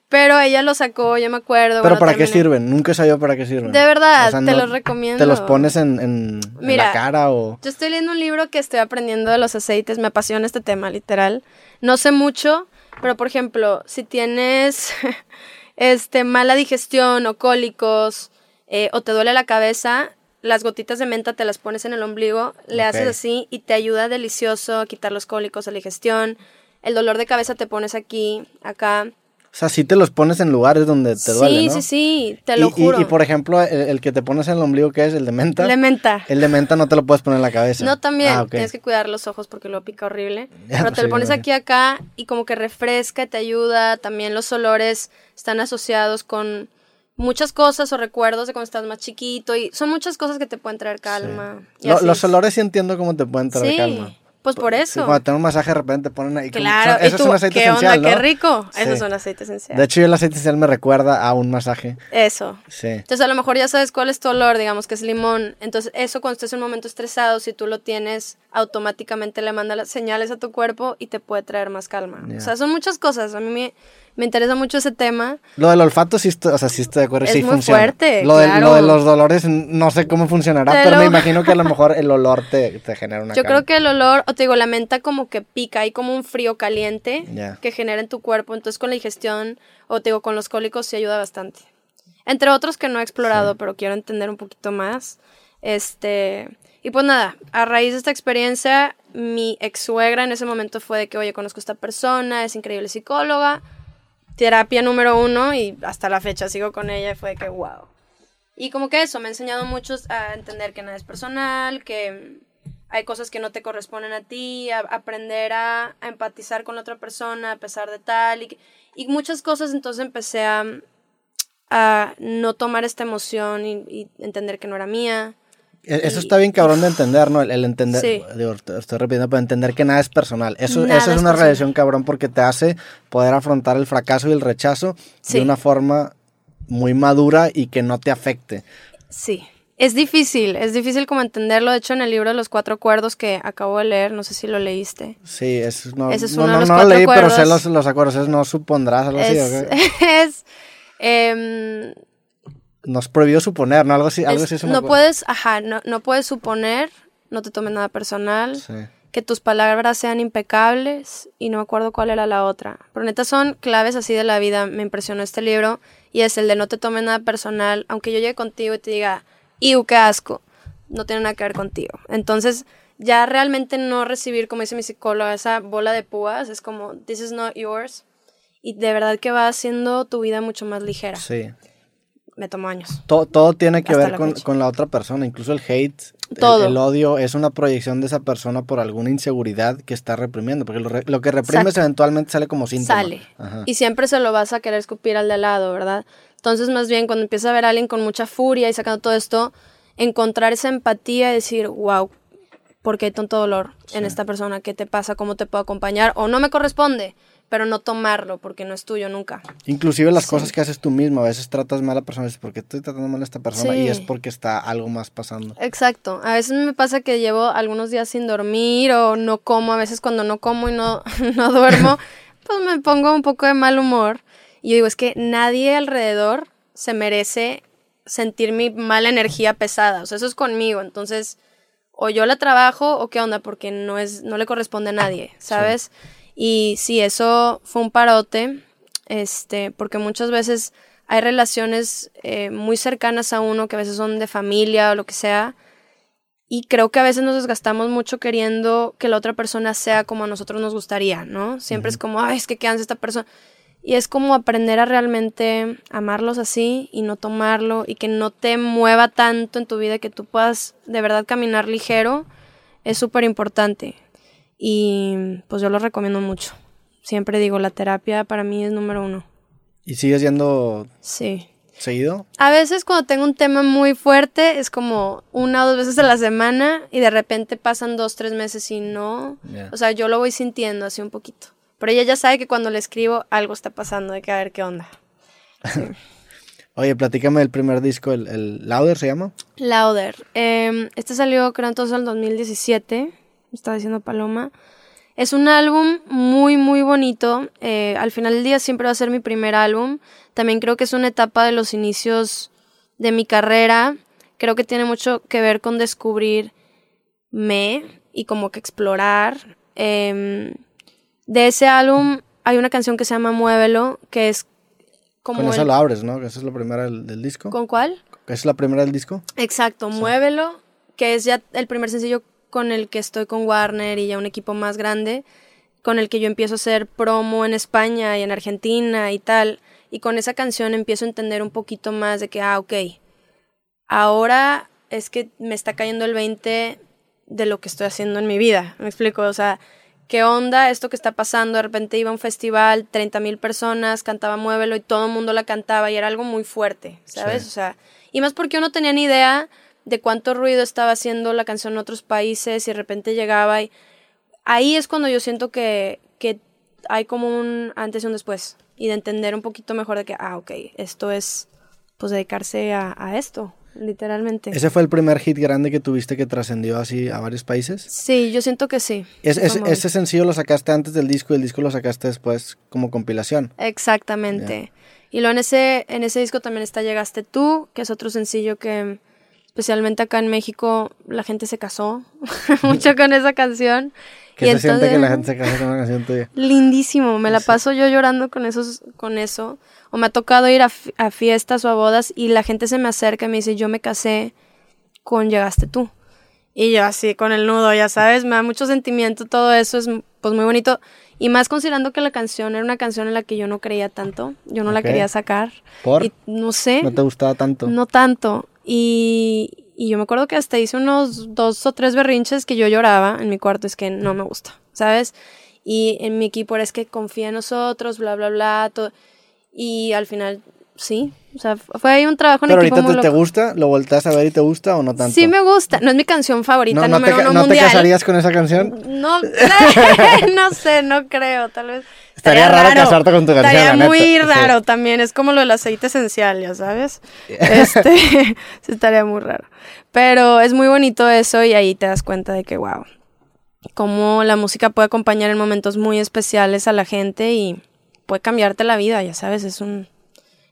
Pero ella lo sacó, yo me acuerdo. ¿Pero para qué sirven? Nunca sabido para qué sirven. De verdad, O sea, te no- los recomiendo. ¿Te los pones en, en- la cara o...? Yo estoy leyendo un libro que estoy aprendiendo de los aceites, me apasiona este tema, literal. No sé mucho, pero por ejemplo, si tienes este mala digestión o cólicos eh, o te duele la cabeza, las gotitas de menta te las pones en el ombligo, le haces así y te ayuda delicioso a quitar los cólicos, la digestión. El dolor de cabeza te pones aquí, acá. O sea, sí te los pones en lugares donde te duele, sí, ¿no? sí, sí, te lo y, juro. Y, por ejemplo, el, el que te pones en el ombligo, ¿qué es? ¿El de menta? Le menta. El de menta no te lo puedes poner en la cabeza. No, también. Ah, ok. Tienes que cuidar los ojos porque lo pica horrible. Pero pues te lo sí, pones aquí acá y como que refresca, te ayuda. También los olores están asociados con muchas cosas o recuerdos de cuando estás más chiquito. Y son muchas cosas que te pueden traer calma. Lo- los olores sí entiendo cómo te pueden traer Sí, calma. pues por Sí, eso. cuando te dan un masaje de repente te ponen ahí. como- Claro, son- y eso tú, es un aceite ¿qué esencial, onda? ¿no? Qué rico. Eso Sí. es un aceite esencial. De hecho, el aceite esencial me recuerda a un masaje. Eso. Sí. Entonces a lo mejor ya sabes cuál es tu olor, digamos que es limón. Entonces eso cuando estés en un momento estresado, si tú lo tienes, automáticamente le manda las señales a tu cuerpo y te puede traer más calma. O sea, son muchas cosas. A mí me, me interesa mucho ese tema. Lo del olfato sí o sea, sí estoy de acuerdo. Es sí muy funciona. fuerte, Lo, de, claro. lo de los dolores no sé cómo funcionará, pero me imagino que a lo mejor el olor te, te genera una Yo creo que el olor, o te digo, la menta como que pica, hay como un frío caliente que genera en tu cuerpo. Entonces con la digestión, o te digo, con los cólicos sí ayuda bastante. Entre otros que no he explorado, pero quiero entender un poquito más. Este, y pues nada, a raíz de esta experiencia, mi ex suegra en ese momento fue de que, oye, conozco a esta persona, es increíble psicóloga, terapia número uno y hasta la fecha sigo con ella y fue que, wow. Y como que eso, me ha enseñado mucho a entender que nada es personal, que hay cosas que no te corresponden a ti, a aprender a, empatizar con otra persona a pesar de tal, y, y muchas cosas, entonces empecé a, a no tomar esta emoción y entender que no era mía. E- Eso está bien cabrón de entender, ¿no? El, el entender, Sí. digo, estoy repitiendo, pero entender que nada es personal. Eso, Nada eso es una relación cabrón porque te hace poder afrontar el fracaso y el rechazo Sí. de una forma muy madura y que no te afecte. Sí. Es difícil, es difícil como entenderlo. De hecho, en el libro de los cuatro acuerdos que acabo de leer, no sé si lo leíste. Sí, es, no, Ese es no, de no, los no lo leí, pero sé los, los acuerdos. Es no supondrás, algo así. Es, ¿o qué? es, em, Nos prohibió suponer, ¿no? Algo así, algo es- así. no puedes, ajá, no, no puedes suponer, no te tomes nada personal, Sí. que tus palabras sean impecables y no me acuerdo cuál era la otra. Pero neta son claves así de la vida, me impresionó este libro y es el de no te tomes nada personal, aunque yo llegue contigo y te diga, ¡iu, qué asco! No tiene nada que ver contigo. Entonces, ya realmente no recibir, como dice mi psicóloga, esa bola de púas, es como, this is not yours. Y de verdad que va haciendo tu vida mucho más ligera. Sí. Me tomó años. Todo, todo tiene que Hasta ver la con, con la otra persona, incluso el hate, el- Todo. El, odio es una proyección de esa persona por alguna inseguridad que está reprimiendo, porque lo, que reprimes Exacto. eventualmente sale como síntoma. Sale. Ajá. Y siempre se lo vas a querer escupir al de al lado, ¿verdad? Entonces, más bien, cuando empieza a ver a alguien con mucha furia y sacando todo esto, encontrar esa empatía y decir, wow, ¿por qué hay tanto dolor en esta persona? ¿Qué te pasa? ¿Cómo te puedo acompañar? O no me corresponde, pero no tomarlo porque no es tuyo nunca. Inclusive las cosas que haces tú mismo, a veces tratas mal a la persona y dices, ¿por qué estoy tratando mal a esta persona? Sí. Y es porque está algo más pasando. Exacto. A veces me pasa que llevo algunos días sin dormir o no como. A veces cuando no como y no, no duermo, pues me pongo un poco de mal humor. Y yo digo, es que nadie alrededor se merece sentir mi mala energía pesada. O sea, eso es conmigo. Entonces, o yo la trabajo o qué onda, porque no, es, no le corresponde a nadie, ¿sabes? Y sí, eso fue un parote, este, porque muchas veces hay relaciones eh, muy cercanas a uno que a veces son de familia o lo que sea. Y creo que a veces nos desgastamos mucho queriendo que la otra persona sea como a nosotros nos gustaría, ¿no? Siempre es como, ay, es que qué hace esta persona. Y es como aprender a realmente amarlos así y no tomarlo y que no te mueva tanto en tu vida, que tú puedas de verdad caminar ligero, es súper importante. Y pues yo lo recomiendo mucho. Siempre digo, la terapia para mí es número uno. ¿Y sigues yendo Sí. seguido? A veces cuando tengo un tema muy fuerte es como una o dos veces a la semana y de repente pasan dos, tres meses y no. O sea, yo lo voy sintiendo así un poquito. Pero ella ya sabe que cuando le escribo algo está pasando, de que a ver qué onda. Oye, platícame del primer disco, el, el Louder se llama. Lauder. Eh, este salió creo entonces en el 2017. Estaba diciendo Paloma. Es un álbum muy, muy bonito. Eh, al final del día siempre va a ser mi primer álbum. También creo que es una etapa de los inicios de mi carrera. Creo que tiene mucho que ver con descubrirme y como que explorar. Em, de ese álbum hay una canción que se llama Muévelo, que es como... Con el- lo abres, ¿no? Que esa es la primera del, del disco. ¿Con cuál? ¿Esa es la primera del disco? Exacto, Muévelo, que es ya el primer sencillo con el que estoy con Warner y ya un equipo más grande, con el que yo empiezo a hacer promo en España y en Argentina y tal. Y con esa canción empiezo a entender un poquito más de que, ah, ok, ahora es que me está cayendo el 20 de lo que estoy haciendo en mi vida. ¿Me explico? O sea, ¿qué onda esto que está pasando? De repente iba a un festival, 30 mil personas, cantaba Muévelo y todo el mundo la cantaba y era algo muy fuerte, ¿sabes? Sí. O sea, y más porque yo no tenía ni idea de cuánto ruido estaba haciendo la canción en otros países y de repente llegaba y ahí es cuando yo siento que, que hay como un antes y un después y de entender un poquito mejor de que, ah, ok, esto es pues dedicarse a, a esto, literalmente. ¿Ese fue el primer hit grande que tuviste que trascendió así a varios países? Sí, yo siento que sí. Es, es- ese sencillo lo sacaste antes del disco y el disco lo sacaste después como compilación. Exactamente. Y luego en ese, en ese disco también está Llegaste tú, que es otro sencillo que especialmente acá en México la gente se casó mucho con esa canción. Que Y se siente que la entonces- gente se casa con una canción tuya. Lindísimo, me la paso yo llorando con esos, con eso. O me ha tocado ir a, a fiestas o a bodas y la gente se me acerca y me dice, yo me casé con Llegaste tú. Y yo así con el nudo, ya sabes, me da mucho sentimiento, todo eso es pues muy bonito. Y más considerando que la canción era una canción en la que yo no creía tanto, yo no la quería sacar. ¿Por? Y no sé, ¿No te gustaba tanto? no tanto. Y, y yo me acuerdo que hasta hice unos dos o tres berrinches que yo lloraba en mi cuarto, es que no me gusta, ¿sabes? Y en mi equipo era es que confía en nosotros, bla, bla, bla, todo. Y al final, sí, o sea, fue ahí un trabajo en Pero equipo ahorita muy te, te gusta, lo volteas a ver y te gusta o no tanto. Sí me gusta, no es mi canción favorita, no, no te, número ca- uno ¿no te mundial. casarías con esa canción? No no sé, no creo, tal vez. Estaría raro casarte con tu canción, Estaría la muy neta, sí. raro también, es como lo del aceite esencial, ya sabes. Este, estaría muy raro. Pero es muy bonito eso y ahí te das cuenta de que, wow, cómo la música puede acompañar en momentos muy especiales a la gente y puede cambiarte la vida, ya sabes, es un...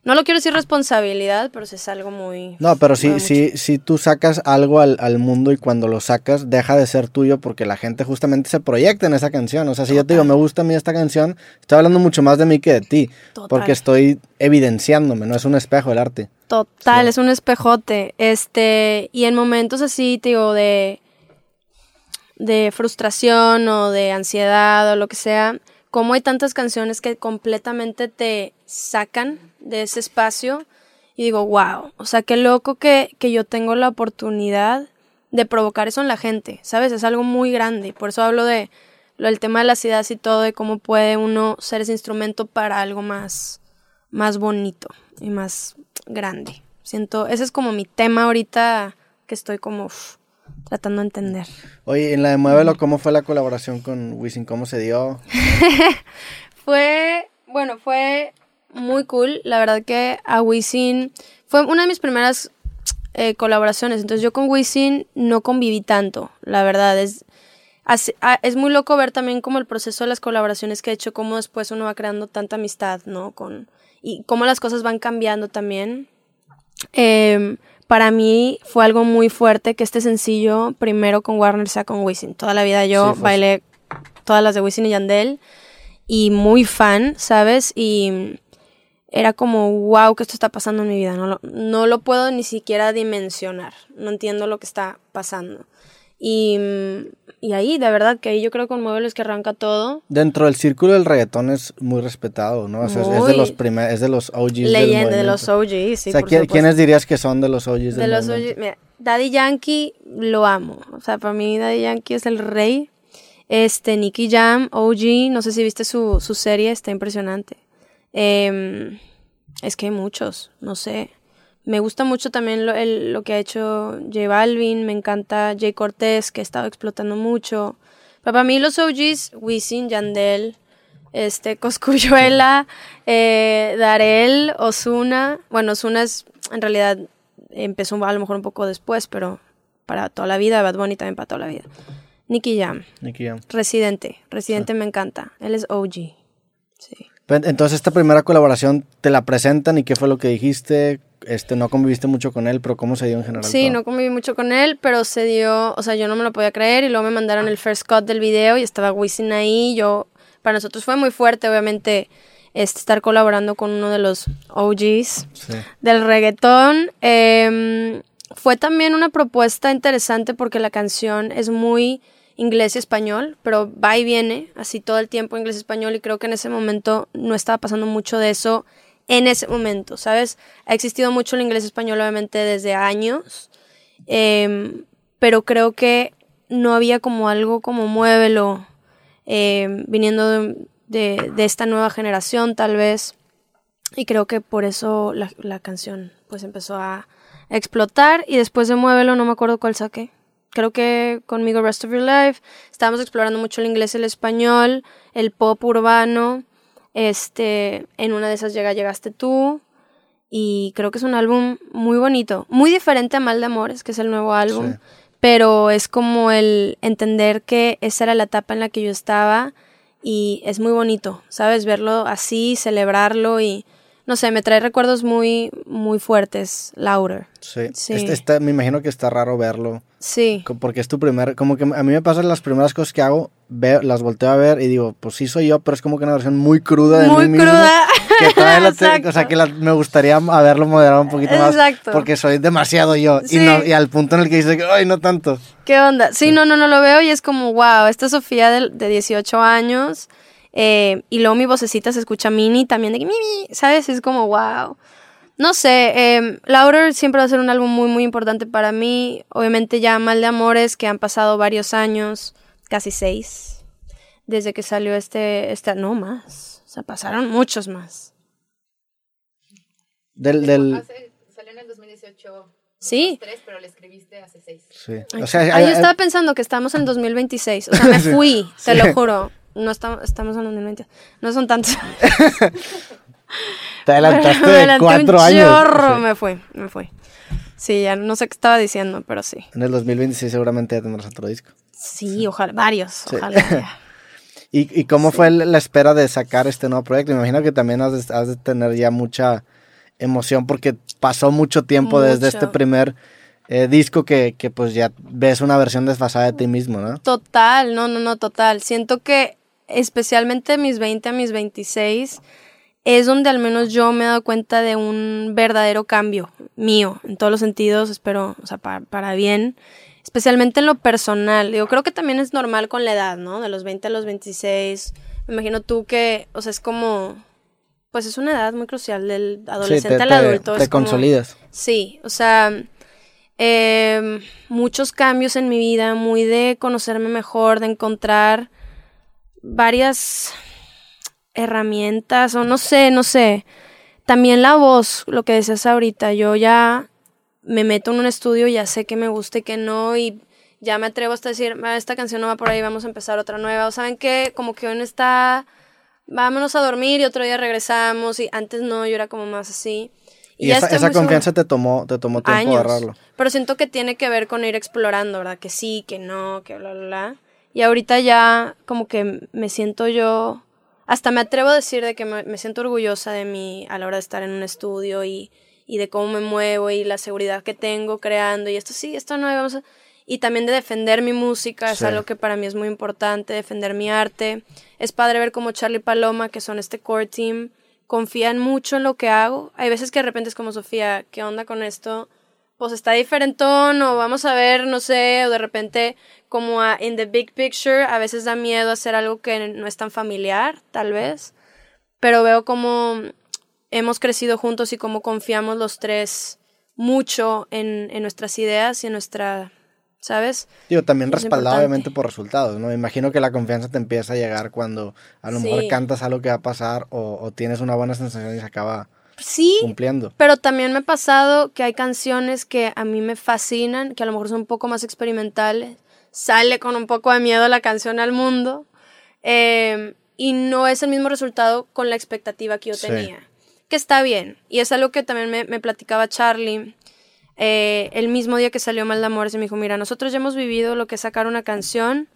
No lo quiero decir responsabilidad, pero sí es algo muy... No, pero sí, sí, sí tú sacas algo al, al mundo y cuando lo sacas deja de ser tuyo porque la gente justamente se proyecta en esa canción. O sea, si yo te digo, me gusta a mí esta canción, estoy hablando mucho más de mí que de ti. Total. Porque estoy evidenciándome, no es un espejo el arte. Total, Sí. es un espejote. Este, y en momentos así, te digo, de, de frustración o de ansiedad o lo que sea, como hay tantas canciones que completamente te sacan de ese espacio y digo, wow, o sea, qué loco que, que yo tengo la oportunidad de provocar eso en la gente, ¿sabes? Es algo muy grande, por eso hablo de lo del tema de las ideas y todo, de cómo puede uno ser ese instrumento para algo más, más bonito y más grande. Siento, ese es como mi tema ahorita que estoy como uf, tratando de entender. Oye, en la de Muévelo, ¿cómo fue la colaboración con Wisin? ¿Cómo se dio? Fue, bueno, fue muy cool. La verdad que a Wisin fue una de mis primeras eh, colaboraciones. Entonces yo con Wisin no conviví tanto, la verdad. Es, ah, es muy loco ver también como el proceso de las colaboraciones que he hecho, cómo después uno va creando tanta amistad, ¿no? Con, y cómo las cosas van cambiando también. Em, para mí fue algo muy fuerte que este sencillo primero con Warner sea con Wisin. Toda la vida yo Sí, bailé todas las de Wisin y Yandel y muy fan, ¿sabes? Y era como, wow, que esto está pasando en mi vida. No lo, no lo puedo ni siquiera dimensionar. No entiendo lo que está pasando. Y, y ahí, de verdad, que ahí yo creo que con Muebles que arranca todo. Dentro del círculo del reggaetón es muy respetado, ¿no? O sea, es- es, de los primer, es de los OGs Leyenda de los. OGs, sí, o sea, por ¿quién- supuesto. ¿quiénes dirías que son de los OGs De los movimiento? OG, mira, Daddy Yankee lo amo. O sea, para mí Daddy Yankee es el rey. Este, Nicky Jam, OG, no sé si viste su, su serie, está impresionante. Em, es que hay muchos, no sé. Me gusta mucho también lo, el- lo que ha hecho J Balvin, me encanta Jay Cortés, que ha estado explotando mucho. Pero para mí los OGs, Wisin, Yandel, este, Coscuyuela, eh, Darel, Osuna. Bueno, Osuna es, en realidad, empezó a lo mejor un poco después, pero para toda la vida, Bad Bunny también para toda la vida. Nicky Jam. Nicky Jam. Residente. Residente me encanta. Él es OG. Sí. Entonces, esta primera colaboración te la presentan y qué fue lo que dijiste. Este, no conviviste mucho con él, pero ¿cómo se dio en general? Sí, no conviví mucho con él, pero se dio, o sea, yo no me lo podía creer y luego me mandaron el first cut del video y estaba Wisin ahí. Yo, para nosotros fue muy fuerte, obviamente, este, estar colaborando con uno de los OGs del reggaetón. Em, fue también una propuesta interesante porque la canción es muy inglés y español, pero va y viene así todo el tiempo inglés y español y creo que en ese momento no estaba pasando mucho de eso en ese momento, ¿sabes? Ha existido mucho el inglés y español obviamente desde años, em, pero creo que no había como algo como muévelo em, viniendo de, esta nueva generación tal vez y creo que por eso la, la canción pues empezó a explotar y después de Muévelo no me acuerdo cuál saqué creo que conmigo Rest of Your Life estábamos explorando mucho el inglés, el español, el pop urbano. Este, en una de esas llega Llegaste tú. Y creo que es un álbum muy bonito. Muy diferente a Mal de Amores, que es el nuevo álbum. Pero es como el entender que esa era la etapa en la que yo estaba. Y es muy bonito, ¿sabes? Verlo así, celebrarlo y no sé, me trae recuerdos muy, muy fuertes, Laura. Sí. sí. Este, me imagino que está raro verlo. Sí. Porque es tu primer, como que a mí me pasan las primeras cosas que hago, veo, las volteo a ver y digo, pues sí soy yo, pero es como que una versión muy cruda de muy mí cruda. Que o sea, que me gustaría haberlo moderado un poquito más. Exacto. Porque soy demasiado yo. Y, no, y al punto en el que dice que, ay, no tanto. ¿Qué onda? Sí, no, no, no lo veo y es como, wow, esta Sofía de, de 18 años eh, y luego mi vocecita se escucha mini también de que ¿sabes? Es como wow. No sé, eh, Louder siempre va a ser un álbum muy, muy importante para mí. Obviamente ya Mal de Amores, que han pasado varios años, casi seis, desde que salió este, este no más. O sea, pasaron muchos más. Del, del... salió en el 2018. Sí. Tres, pero le escribiste hace seis. Sí. O sea, yo estaba pensando que estamos en 2026. O sea, me fui, te lo juro. No estamos, estamos en 2020. No son tantos. Te adelantaste de cuatro un años. Chorro, me fui, me fui. Sí, ya no sé qué estaba diciendo, pero sí. En el 2026 seguramente ya tendrás otro disco. Sí, ojalá, varios, ojalá. ¿Y, ¿Y, cómo fue la espera de sacar este nuevo proyecto? Me imagino que también has de, tener ya mucha emoción porque pasó mucho tiempo desde este primer eh, disco que, que pues ya ves una versión desfasada de ti mismo, ¿no? Total, no, no, no, total. Siento que especialmente mis 20 a mis 26, es donde al menos yo me he dado cuenta de un verdadero cambio mío, en todos los sentidos, espero, o sea, para, bien, especialmente en lo personal. Yo creo que también es normal con la edad, ¿no? De los 20 a los 26. Me imagino tú que, o sea, es como, pues es una edad muy crucial del adolescente al adulto. Te, consolidas. Sí, o sea, em, muchos cambios en mi vida, muy de conocerme mejor, de encontrar varias herramientas o no sé, no sé. También la voz, lo que decías ahorita, yo ya me meto en un estudio, ya sé que me gusta y que no y ya me atrevo hasta decir, esta canción no va por ahí, vamos a empezar otra nueva. O saben que como que uno está, vámonos a dormir y otro día regresamos y antes no, yo era como más así. Y, esa, confianza te tomó, te tomó tiempo agarrarlo. Pero siento que tiene que ver con ir explorando, ¿verdad? Que sí, que no, que bla, bla, bla. Y ahorita ya como que me siento yo, hasta me atrevo a decir de que me, siento orgullosa de mí a la hora de estar en un estudio y, y, de cómo me muevo y la seguridad que tengo creando y esto sí, esto no, vamos a... Y también de defender mi música, es algo que para mí es muy importante, defender mi arte. Es padre ver cómo Charlie Paloma, que son este core team, confían mucho en lo que hago. Hay veces que de repente es como Sofía, ¿qué onda con esto? Pues está diferentón o vamos a ver, no sé, o de repente como a in the big picture, a veces da miedo hacer algo que no es tan familiar, tal vez, pero veo como hemos crecido juntos y cómo confiamos los tres mucho en, en nuestras ideas y en nuestra, ¿sabes? Digo, también respaldado obviamente por resultados, ¿no? Me imagino que la confianza te empieza a llegar cuando a lo mejor cantas algo que va a pasar o, o tienes una buena sensación y se acaba sí, cumpliendo. Pero también me ha pasado que hay canciones que a mí me fascinan, que a lo mejor son un poco más experimentales, sale con un poco de miedo la canción al mundo. Em, y no es el mismo resultado con la expectativa que yo tenía. Que está bien. Y es algo que también me, platicaba Charlie. Eh, el mismo día que salió Mal de Amores, y me dijo, mira, nosotros ya hemos vivido lo que es sacar una canción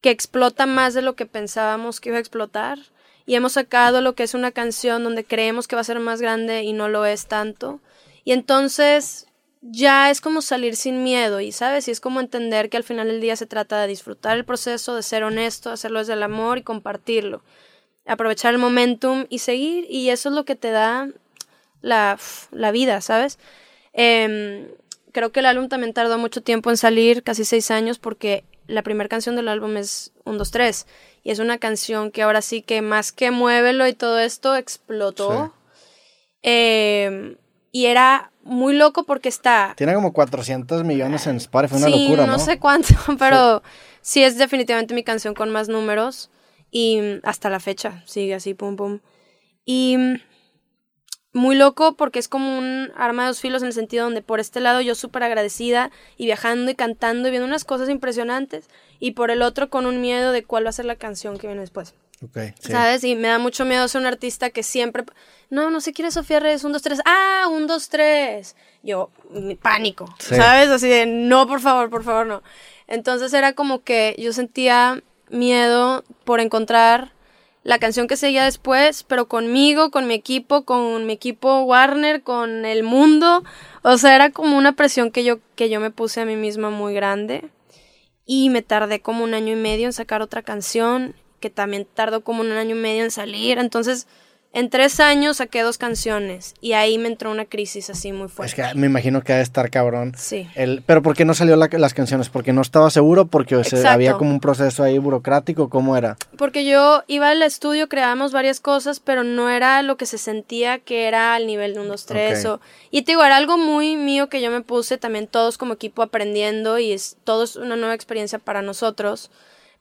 que explota más de lo que pensábamos que iba a explotar. Y hemos sacado lo que es una canción donde creemos que va a ser más grande y no lo es tanto. Y entonces ya es como salir sin miedo y, ¿sabes? Y es como entender que al final del día se trata de disfrutar el proceso, de ser honesto, hacerlo desde el amor y compartirlo. Aprovechar el momentum y seguir y eso es lo que te da la, la vida, ¿sabes? Em, creo que el álbum también tardó mucho tiempo en salir, casi seis años, porque la primera canción del álbum es 1, 2, 3. Y es una canción que ahora sí que más que muévelo y todo esto explotó. Em, y era muy loco porque está... Tiene como 400 millones en Spotify, una locura, ¿no? no sé cuánto, pero sí. es definitivamente mi canción con más números y hasta la fecha sigue así, pum, pum. Y muy loco porque es como un arma de dos filos en el sentido donde por este lado yo súper agradecida y viajando y cantando y viendo unas cosas impresionantes y por el otro con un miedo de cuál va a ser la canción que viene después. Okay, ¿Sabes? Y me da mucho miedo ser un artista que siempre. No, no sé quién es Sofía Reyes. Un, dos, tres. Ah, un, dos, tres. Yo, pánico. ¿Sabes? Así de, no, por favor, por favor, no. Entonces era como que yo sentía miedo por encontrar la canción que seguía después, pero conmigo, con mi equipo, con mi equipo Warner, con el mundo. O sea, era como una presión que yo, que yo me puse a mí misma muy grande. Y me tardé como un año y medio en sacar otra canción que también tardó como un año y medio en salir. Entonces, en tres años saqué dos canciones y ahí me entró una crisis así muy fuerte. Es que me imagino que ha de estar cabrón. Sí. El, pero ¿por qué no salió las canciones? ¿Porque no estaba seguro? ¿Porque había como un proceso ahí burocrático? ¿Cómo era? Porque yo iba al estudio, creábamos varias cosas, pero no era lo que se sentía que era al nivel de un, dos, tres. y te digo, era algo muy mío que yo me puse también todos como equipo aprendiendo y es todo es una nueva experiencia para nosotros.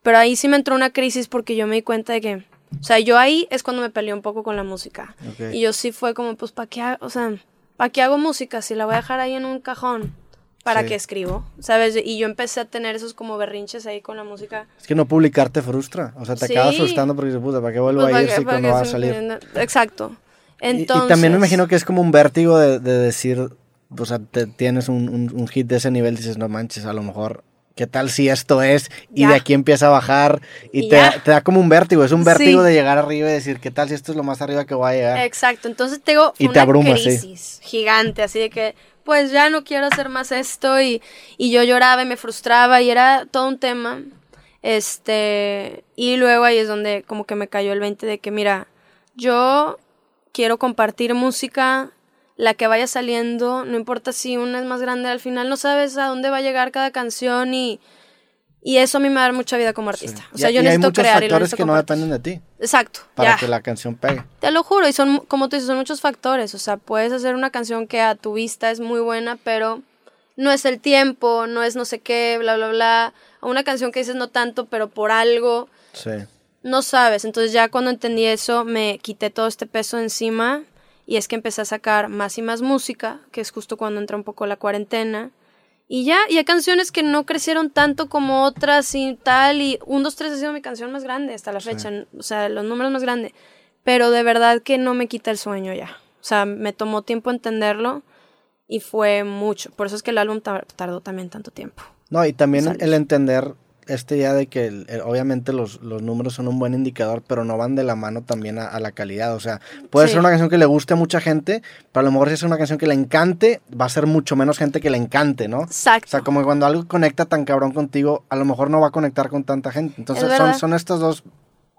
Pero ahí sí me entró una crisis porque yo me di cuenta de que, o sea, yo ahí es cuando me peleé un poco con la música. Y yo sí fue como, pues, ¿para qué, o sea, ¿para qué hago música si la voy a dejar ahí en un cajón? ¿Para qué escribo? ¿Sabes? Y yo empecé a tener esos como berrinches ahí con la música. Es que no publicar te frustra. O sea, te acabas frustrando porque dices, puta, ¿para qué vuelvo pues, a ir si cuando va a salir? Exacto. Entonces... Y, también me imagino que es como un vértigo de, decir, o sea, te, tienes un, un, hit de ese nivel, dices, no manches, a lo mejor ¿qué tal si esto es? Y de aquí empieza a bajar y, te, da como un vértigo, es un vértigo de llegar arriba y decir, ¿qué tal si esto es lo más arriba que voy a llegar? Exacto, entonces tengo y una crisis gigante, así de que pues ya no quiero hacer más esto y, y yo lloraba y me frustraba y era todo un tema. Este, y luego ahí es donde como que me cayó el 20 de que mira, yo quiero compartir música la que vaya saliendo, no importa si una es más grande, al final no sabes a dónde va a llegar cada canción y, y eso a mí me da mucha vida como artista. O sea, yo necesito hay crear factores que no dependen de ti. Exacto. Para que la canción pegue. Te lo juro, y son, como tú dices, son muchos factores. O sea, puedes hacer una canción que a tu vista es muy buena, pero no es el tiempo, no es no sé qué, bla, bla, bla. O una canción que dices no tanto, pero por algo. Sí. No sabes. Entonces ya cuando entendí eso, me quité todo este peso encima y es que empecé a sacar más y más música, que es justo cuando entra un poco la cuarentena. Y ya, y hay canciones que no crecieron tanto como otras y tal, y un, dos, tres ha sido mi canción más grande hasta la fecha, o sea, los números más grandes. Pero de verdad que no me quita el sueño ya. O sea, me tomó tiempo entenderlo y fue mucho. Por eso es que el álbum tardó también tanto tiempo. No, y también el entender este ya de que obviamente los, los, números son un buen indicador, pero no van de la mano también a, la calidad. O sea, puede ser una canción que le guste a mucha gente, pero a lo mejor si es una canción que le encante, va a ser mucho menos gente que le encante, ¿no? Exacto. O sea, como cuando algo conecta tan cabrón contigo, a lo mejor no va a conectar con tanta gente. Entonces son, son estos dos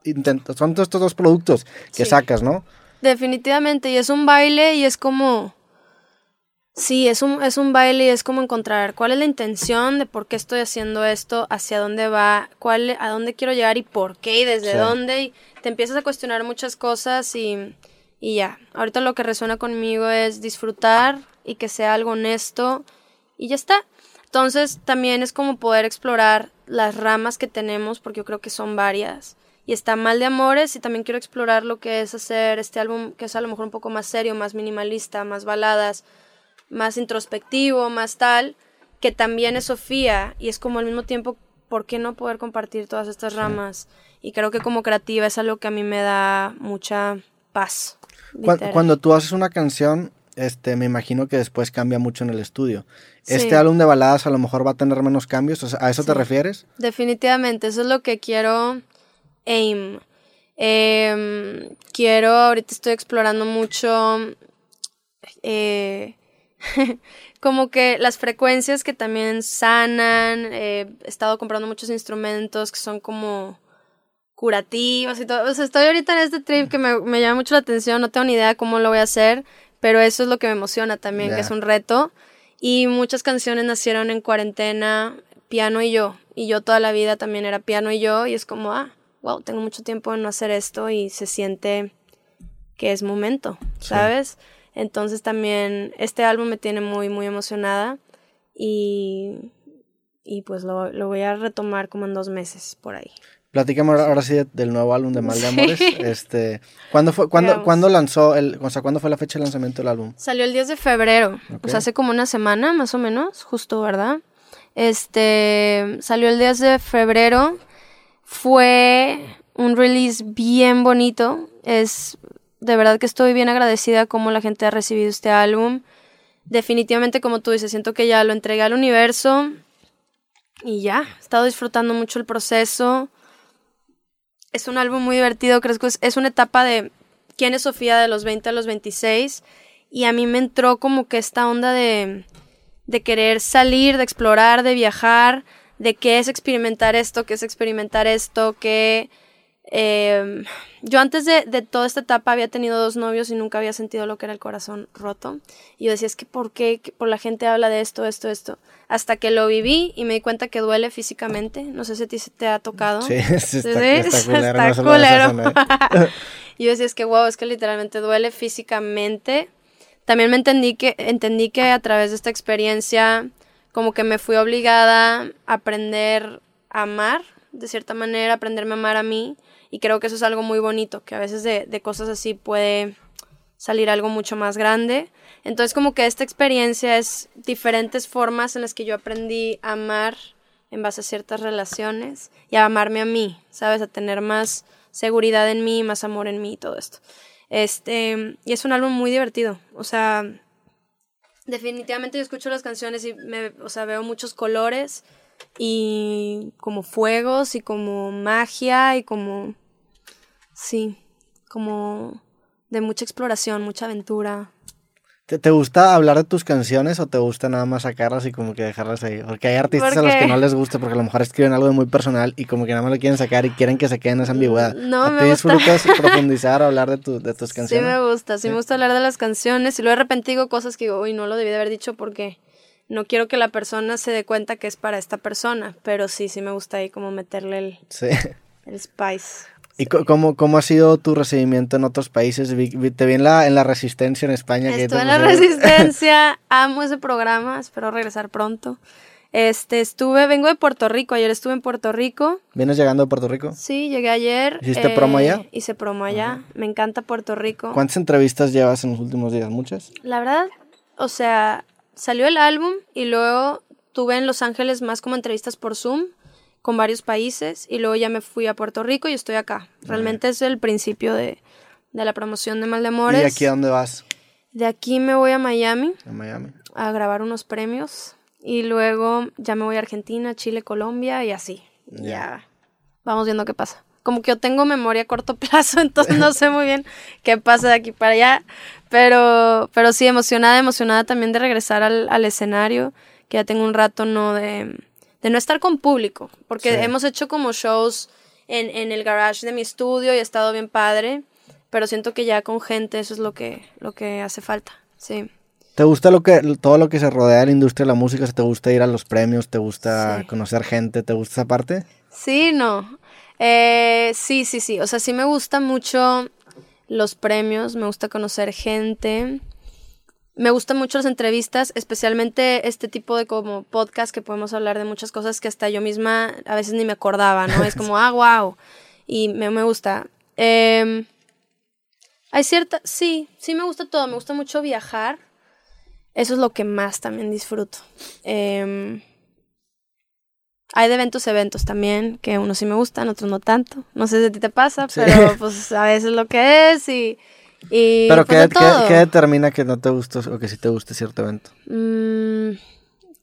intentos, son estos dos productos que sacas, ¿no? Definitivamente, y es un baile y es como Sí, es un, es un baile y es como encontrar cuál es la intención de por qué estoy haciendo esto, hacia dónde va, cuál, a dónde quiero llegar y por qué y desde dónde. Y te empiezas a cuestionar muchas cosas y, y ya. Ahorita lo que resuena conmigo es disfrutar y que sea algo honesto y ya está. Entonces también es como poder explorar las ramas que tenemos, porque yo creo que son varias. Y está Mal de Amores y también quiero explorar lo que es hacer este álbum que es a lo mejor un poco más serio, más minimalista, más baladas más introspectivo, más tal, que también es Sofía y es como al mismo tiempo, ¿por qué no poder compartir todas estas ramas? Y creo que como creativa es algo que a mí me da mucha paz. Cuando, tú haces una canción, este, me imagino que después cambia mucho en el estudio. Sí. Este álbum de baladas a lo mejor va a tener menos cambios, ¿a eso te refieres? Definitivamente, eso es lo que quiero aim. Em, quiero, ahorita estoy explorando mucho eh, como que las frecuencias que también sanan. eh, he estado comprando muchos instrumentos que son como curativos y todo. O sea, estoy ahorita en este trip que me, me llama mucho la atención. No tengo ni idea cómo lo voy a hacer, pero eso es lo que me emociona también, Ya. que es un reto. Y muchas canciones nacieron en cuarentena, piano y yo. Y yo toda la vida también era piano y yo. Y es como, ah, wow, tengo mucho tiempo en no hacer esto y se siente que es momento, Sí. Entonces también este álbum me tiene muy, muy emocionada. Y, y pues lo, lo voy a retomar como en dos meses por ahí. Platícame ahora, sí de- del nuevo álbum de Mal de Sí. Amores. Este, ¿cuándo fue, cuándo, cuándo lanzó el, o sea, cuándo fue la fecha de lanzamiento del álbum? Salió el 10 de febrero, Ok. pues hace como una semana más o menos, justo, ¿verdad? Este, salió el 10 de febrero, fue un release bien bonito, es de verdad que estoy bien agradecida cómo la gente ha recibido este álbum. Definitivamente, como tú dices, siento que ya lo entregué al universo y ya, he estado disfrutando mucho el proceso. Es un álbum muy divertido, creo que es, una etapa de quién es Sofía de los 20 a los 26 y a mí me entró como que esta onda de, de querer salir, de explorar, de viajar, de qué es experimentar esto, qué es experimentar esto, que eh, yo antes de, de toda esta etapa había tenido dos novios y nunca había sentido lo que era el corazón roto. Y yo decía, es que ¿por qué? Por la gente habla de esto, esto, esto. Hasta que lo viví y me di cuenta que duele físicamente. No sé si a ti se te ha tocado. Sí, sí, está, está culero, no yo decía, es que wow, es que literalmente duele físicamente. También me entendí que, entendí que a través de esta experiencia, como que me fui obligada a aprender a amar, de cierta manera, aprenderme a amar a mí. Y creo que eso es algo muy bonito, que a veces de, de cosas así puede salir algo mucho más grande. Entonces como que esta experiencia es diferentes formas en las que yo aprendí a amar en base a ciertas relaciones y a amarme a mí, ¿sabes? A tener más seguridad en mí, más amor en mí y todo esto. Este, y es un álbum muy divertido, o sea, definitivamente yo escucho las canciones y me, o sea, veo muchos colores y como fuegos y como magia y como sí, como de mucha exploración, mucha aventura. ¿Te, te gusta hablar de tus canciones o te gusta nada más sacarlas y como que dejarlas ahí? Porque hay artistas a los que no les gusta porque a lo mejor escriben algo muy personal y como que nada más lo quieren sacar y quieren que se queden en esa ambigüedad. No, ¿A me gusta. disfrutas profundizar o hablar de, tu, de tus Sí canciones? me gusta, sí me gusta hablar de las canciones y luego de repente digo cosas que digo, uy, no lo debí de haber dicho porque no quiero que la persona se dé cuenta que es para esta persona, pero sí, sí me gusta ahí como meterle el, Sí. el spice. ¿Y cómo, cómo ha sido tu recibimiento en otros países? Vi- vi- te vi en la, en la Resistencia en España. que Estuve en la Resistencia, amo ese programa, espero regresar pronto. Este, estuve, vengo de Puerto Rico, ayer estuve en Puerto Rico. ¿Vienes llegando a Puerto Rico? Sí, llegué ayer. ¿Hiciste promo allá? Hice promo allá. Me encanta Puerto Rico. ¿Cuántas entrevistas llevas en los últimos días? ¿Muchas? La verdad, o sea, salió el álbum y luego tuve en Los Ángeles más como entrevistas por Zoom con varios países y luego ya me fui a Puerto Rico y estoy acá. Realmente es el principio de, de la promoción de Mal de Amores. ¿Y aquí a dónde vas? De aquí me voy a Miami A Miami. a grabar unos premios y luego ya me voy a Argentina, Chile, Colombia y así. Ya. Ya. Vamos viendo qué pasa. Como que yo tengo memoria a corto plazo, entonces no sé muy bien qué pasa de aquí para allá. Pero, pero sí, emocionada, emocionada también de regresar al, al escenario, que ya tengo un rato no de, de no estar con público, porque Sí. hemos hecho como shows en, en el garage de mi estudio y ha estado bien padre, pero siento que ya con gente eso es lo que, lo que hace falta, sí. ¿Te gusta lo que, todo lo que se rodea de la industria de la música? ¿Te gusta ir a los premios? ¿Te gusta Sí. conocer gente? ¿Te gusta esa parte? Sí, no. Eh, sí, sí, sí. O sea, sí me gusta mucho los premios, me gusta conocer gente. Me gustan mucho las entrevistas, especialmente este tipo de como podcast que podemos hablar de muchas cosas que hasta yo misma a veces ni me acordaba, ¿no? Es como, ah, wow. Y me, me gusta. Em, hay cierta, sí, sí me gusta todo. Me gusta mucho viajar. Eso es lo que más también disfruto. Em, hay de eventos eventos también, que unos sí me gustan, otros no tanto. No sé si a ti te pasa, Sí. pero pues a veces lo que es y, Y Pero pues, ¿qué, todo. qué determina que no te guste o que sí te guste cierto evento? Mm,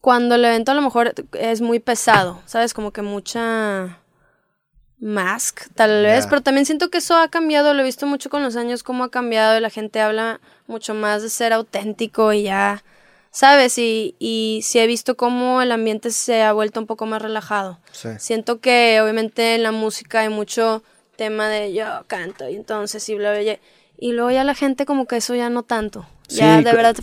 cuando el evento a lo mejor es muy pesado, ¿sabes? Como que mucha mask, tal vez, pero también siento que eso ha cambiado, lo he visto mucho con los años, cómo ha cambiado y la gente habla mucho más de ser auténtico y ya, ¿sabes? Y, y sí he visto cómo el ambiente se ha vuelto un poco más relajado. Sí. Siento que obviamente en la música hay mucho tema de yo canto y entonces y bla, bla, bla, y luego ya la gente como que eso ya no tanto. Ya Sí, de verdad...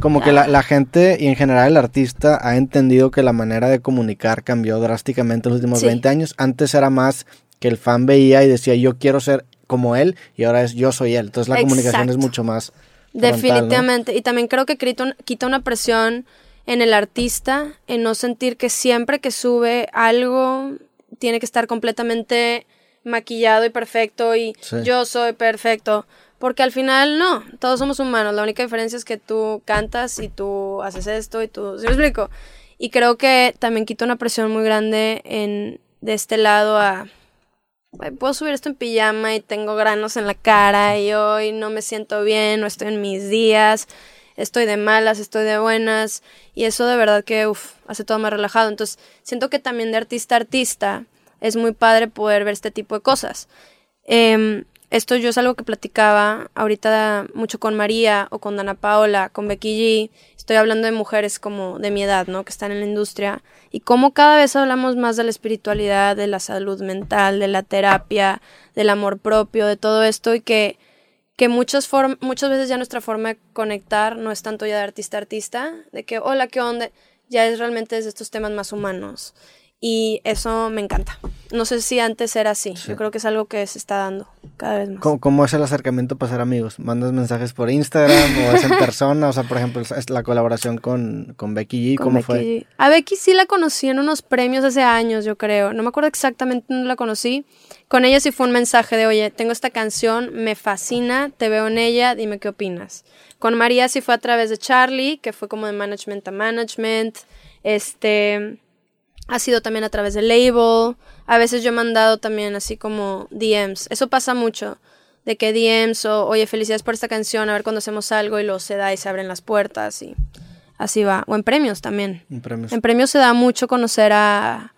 Como ya. que la, la gente y en general el artista ha entendido que la manera de comunicar cambió drásticamente en los últimos Sí. 20 años. Antes era más que el fan veía y decía yo quiero ser como él y ahora es yo soy él. Entonces la comunicación es mucho más. Definitivamente. Y también creo que quita, un- quita una presión en el artista, en no sentir que siempre que sube algo tiene que estar completamente maquillado y perfecto y Sí. yo soy perfecto. Porque al final no, todos somos humanos. La única diferencia es que tú cantas y tú haces esto y tú... ¿Sí me explico? Y creo que también quita una presión muy grande en, de este lado a... "Ay, Puedo subir esto en pijama y tengo granos en la cara y hoy no me siento bien, no estoy en mis días, estoy de malas, estoy de buenas y eso de verdad que uf, hace todo más relajado. Entonces siento que también de artista a artista es muy padre poder ver este tipo de cosas. Em, esto yo es algo que platicaba ahorita mucho con María o con Dana Paola, con Becky G. Estoy hablando de mujeres como de mi edad, ¿no? Que están en la industria. Y cómo cada vez hablamos más de la espiritualidad, de la salud mental, de la terapia, del amor propio, de todo esto y que, que muchas, muchas veces ya nuestra forma de conectar no es tanto ya de artista a artista, de que hola, ¿qué onda? Ya es realmente desde estos temas más humanos. Y eso me encanta. No sé si antes era así. Sí. Yo creo que es algo que se está dando cada vez más. ¿Cómo, cómo es el acercamiento para ser amigos? ¿Mandas mensajes por Instagram o es en persona? O sea, por ejemplo, es la colaboración con, con Becky G, ¿cómo Becky fue? G. A Becky sí la conocí en unos premios hace años, yo creo. No me acuerdo exactamente dónde la conocí. Con ella sí fue un mensaje de, oye, tengo esta canción, me fascina, te veo en ella, dime qué opinas. Con María sí fue a través de Charlie, que fue como de management a management. Este, ha sido también a través del label. A veces yo he mandado también así como DMs. Eso pasa mucho. De que DMs o, oye, felicidades por esta canción, a ver cuando hacemos algo y luego se da y se abren las puertas y así va. O en premios también. En premios. En premios se da mucho conocer a,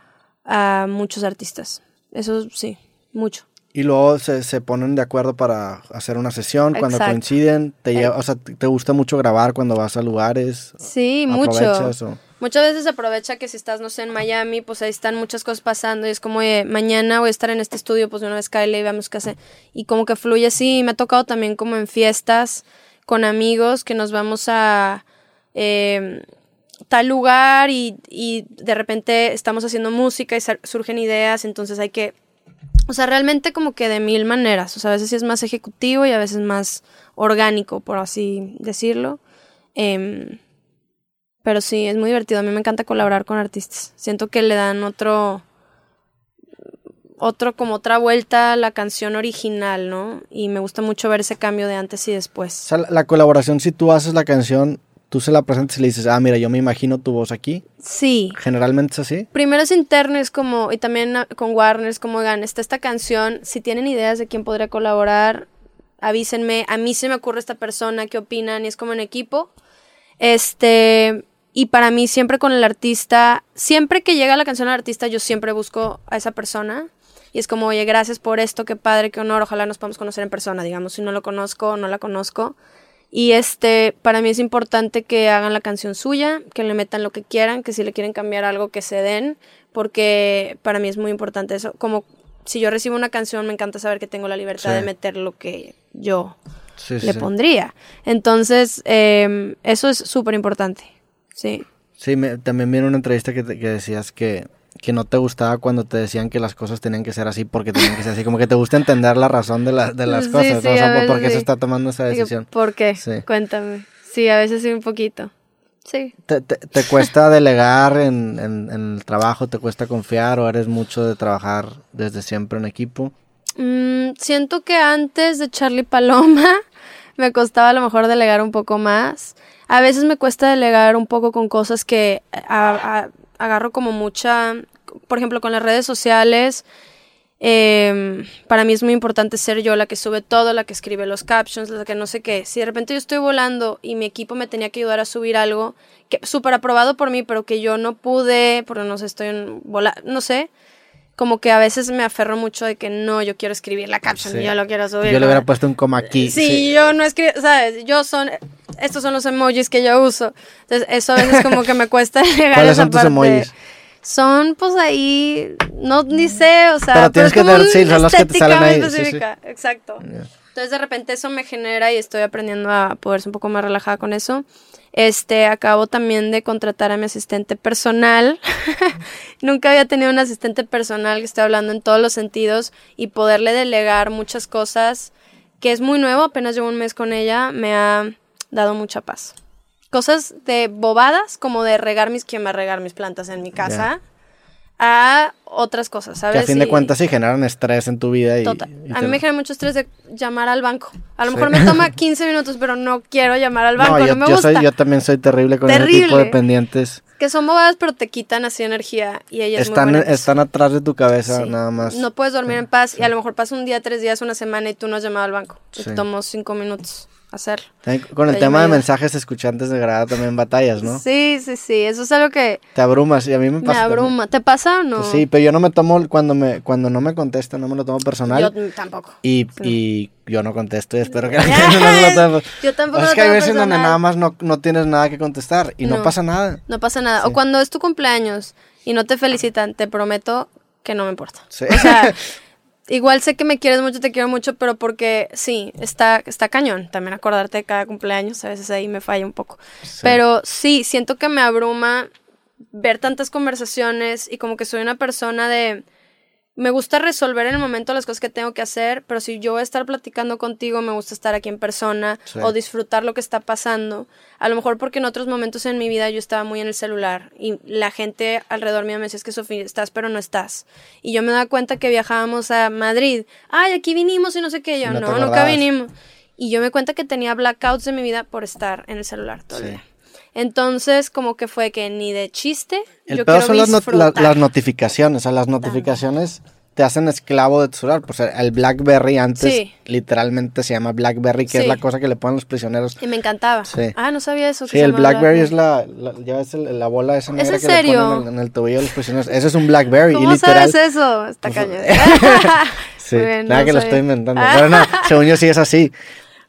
a muchos artistas. Eso sí, mucho. Y luego se, se ponen de acuerdo para hacer una sesión cuando coinciden. Te lleva, o sea, te gusta mucho grabar cuando vas a lugares. Sí, mucho. aprovechas o- Muchas veces aprovecha que si estás, no sé, en Miami, pues ahí están muchas cosas pasando y es como, oye, mañana voy a estar en este estudio, pues una vez Kyle y veamos qué hace. Y como que fluye así. Me ha tocado también como en fiestas con amigos que nos vamos a eh, tal lugar y, y de repente estamos haciendo música y surgen ideas, entonces hay que... O sea, realmente como que de mil maneras. O sea, a veces sí es más ejecutivo y a veces más orgánico, por así decirlo. Em, pero sí, es muy divertido. A mí me encanta colaborar con artistas. Siento que le dan otro. Otro, como otra vuelta a la canción original, ¿no? Y me gusta mucho ver ese cambio de antes y O después. sea, la, la colaboración, si tú haces la canción, tú se la presentas y le dices, ah, mira, yo me imagino tu voz aquí. Sí. Generalmente es así. Primero es interno, es como, y también ah, con Warner, es como, oigan, está esta canción, si tienen ideas de quién podría colaborar, avísenme, a mí se me ocurre esta persona, qué opinan, y es como en equipo. Este, y para mí siempre con el artista, siempre que llega la canción al artista, yo siempre busco a esa persona. Y es como, oye, gracias por esto, qué padre, qué honor, ojalá nos podamos conocer en persona, digamos, si no lo conozco o no la conozco. Y este, para mí es importante que hagan la canción suya, que le metan lo que quieran, que si le quieren cambiar algo, que se den, porque para mí es muy importante eso. Como si yo recibo una canción, me encanta saber que tengo la libertad Sí. de meter lo que yo sí, le sí. pondría. Entonces, eh, eso es súper importante. Sí. Sí, me- también vi en una entrevista que, te- que decías que, que no te gustaba cuando te decían que las cosas tenían que ser así porque tenían que ser así. Como que te gusta entender la razón de, la- de las Sí, cosas, sí, ¿no? O sea, a veces por qué se está tomando esa decisión. ¿Por qué? Sí. Cuéntame. Sí, a veces sí un poquito. Sí. ¿Te, te, te cuesta delegar en, en- en el trabajo? ¿Te cuesta confiar o eres mucho de trabajar desde siempre en equipo? Mm, siento que antes de Charlie Paloma me costaba a lo mejor delegar un poco más. A veces me cuesta delegar un poco con cosas que agarro como mucha, por ejemplo, con las redes sociales. Em, para mí es muy importante ser yo la que sube todo, la que escribe los captions, la que no sé qué. Si de repente yo estoy volando y mi equipo me tenía que ayudar a subir algo que súper aprobado por mí, pero que yo no pude, porque no sé, estoy en vola, no sé. Como que a veces me aferro mucho de que no, yo quiero escribir la caption y yo lo quiero subir. Yo le hubiera puesto un coma aquí. Sí, yo no escribo, ¿sabes? Yo son, estos son los emojis que yo uso. Entonces, eso a veces como que me cuesta llegar ¿Cuáles a esa son tus parte. emojis? Son pues ahí, no ni sé, o sea, Pero tienes es que una sí, son los que te salen ahí, sí, sí. específica, exacto. Entonces de repente eso me genera y estoy aprendiendo a poder ser un poco más relajada con eso. Este, acabo también de contratar a mi asistente personal. Nunca había tenido un asistente personal que esté hablando en todos los sentidos y poderle delegar muchas cosas, que es muy nuevo, apenas llevo un mes con ella, me ha dado mucha paz. Cosas de bobadas, como de regar mis, ¿quién va a regar mis plantas en mi casa? A otras cosas, Que ¿sabes? a fin de Y- cuentas sí generan estrés en tu vida. Y, Total. y A mí me genera mucho estrés de llamar al banco. A lo Sí. mejor me toma 15 minutos, pero no quiero llamar al banco, No, no, yo, me yo gusta. soy, yo también soy terrible con ese tipo de Terrible. pendientes. Que son bobadas, pero te quitan así energía y ella es Están, muy están atrás de tu cabeza, Sí. nada más. No puedes dormir en paz y a lo mejor pasa un día, tres días, una semana y tú no has llamado al banco. Te tomó cinco minutos hacerlo. También con el Ahí tema me de mensajes escuchantes de grada también batallas, ¿no? Sí, sí, sí. Eso es algo que Te abrumas y a mí me me pasa. también. abruma. ¿Te pasa o no? Pues sí, pero yo no me tomo, cuando me cuando no me contesta, no me lo tomo personal. Yo tampoco. y, y yo no contesto y espero que la gente no lo tome. Yo tampoco Es que hay veces donde personal. nada más no, no tienes nada que contestar y no, No. pasa nada. No pasa nada. O cuando es tu cumpleaños y no te felicitan, te prometo que no me importa. Sí. O sea, igual sé que me quieres mucho, te quiero mucho, pero porque sí, está, está cañón. También acordarte de cada cumpleaños, a veces ahí me falla un poco. Pero sí, siento que me abruma ver tantas conversaciones y como que soy una persona de... Me gusta resolver en el momento las cosas que tengo que hacer, pero si yo voy a estar platicando contigo, me gusta estar aquí en persona Sí. o disfrutar lo que está pasando. A lo mejor porque en otros momentos en mi vida yo estaba muy en el celular y la gente alrededor mío me decía, es que Sofía, estás pero no estás. Y yo me daba cuenta que viajábamos a Madrid. Ay, aquí vinimos y no sé qué. Yo, No nunca vinimos. Y yo me cuenta que tenía blackouts de mi vida por estar en el celular todo el Sí. día. Entonces, como que fue que ni de chiste. El yo peor son las, not- la- las notificaciones. O sea, las notificaciones te hacen esclavo de tu celular. Pues el Blackberry antes Sí. literalmente se llama Blackberry, que es Sí. la cosa que le ponen los prisioneros. Y me encantaba. Sí. Ah, no sabía eso. que Sí, se el Blackberry es la, la- ya ves el- la bola esa negra en que le serio? ponen en el, el tobillo de los prisioneros. Ese es un Blackberry. ¿Cómo y literal, sabes eso? Está Pues, cañón. Sí, bien, nada no que lo estoy inventando. Pero no, según yo sí es así.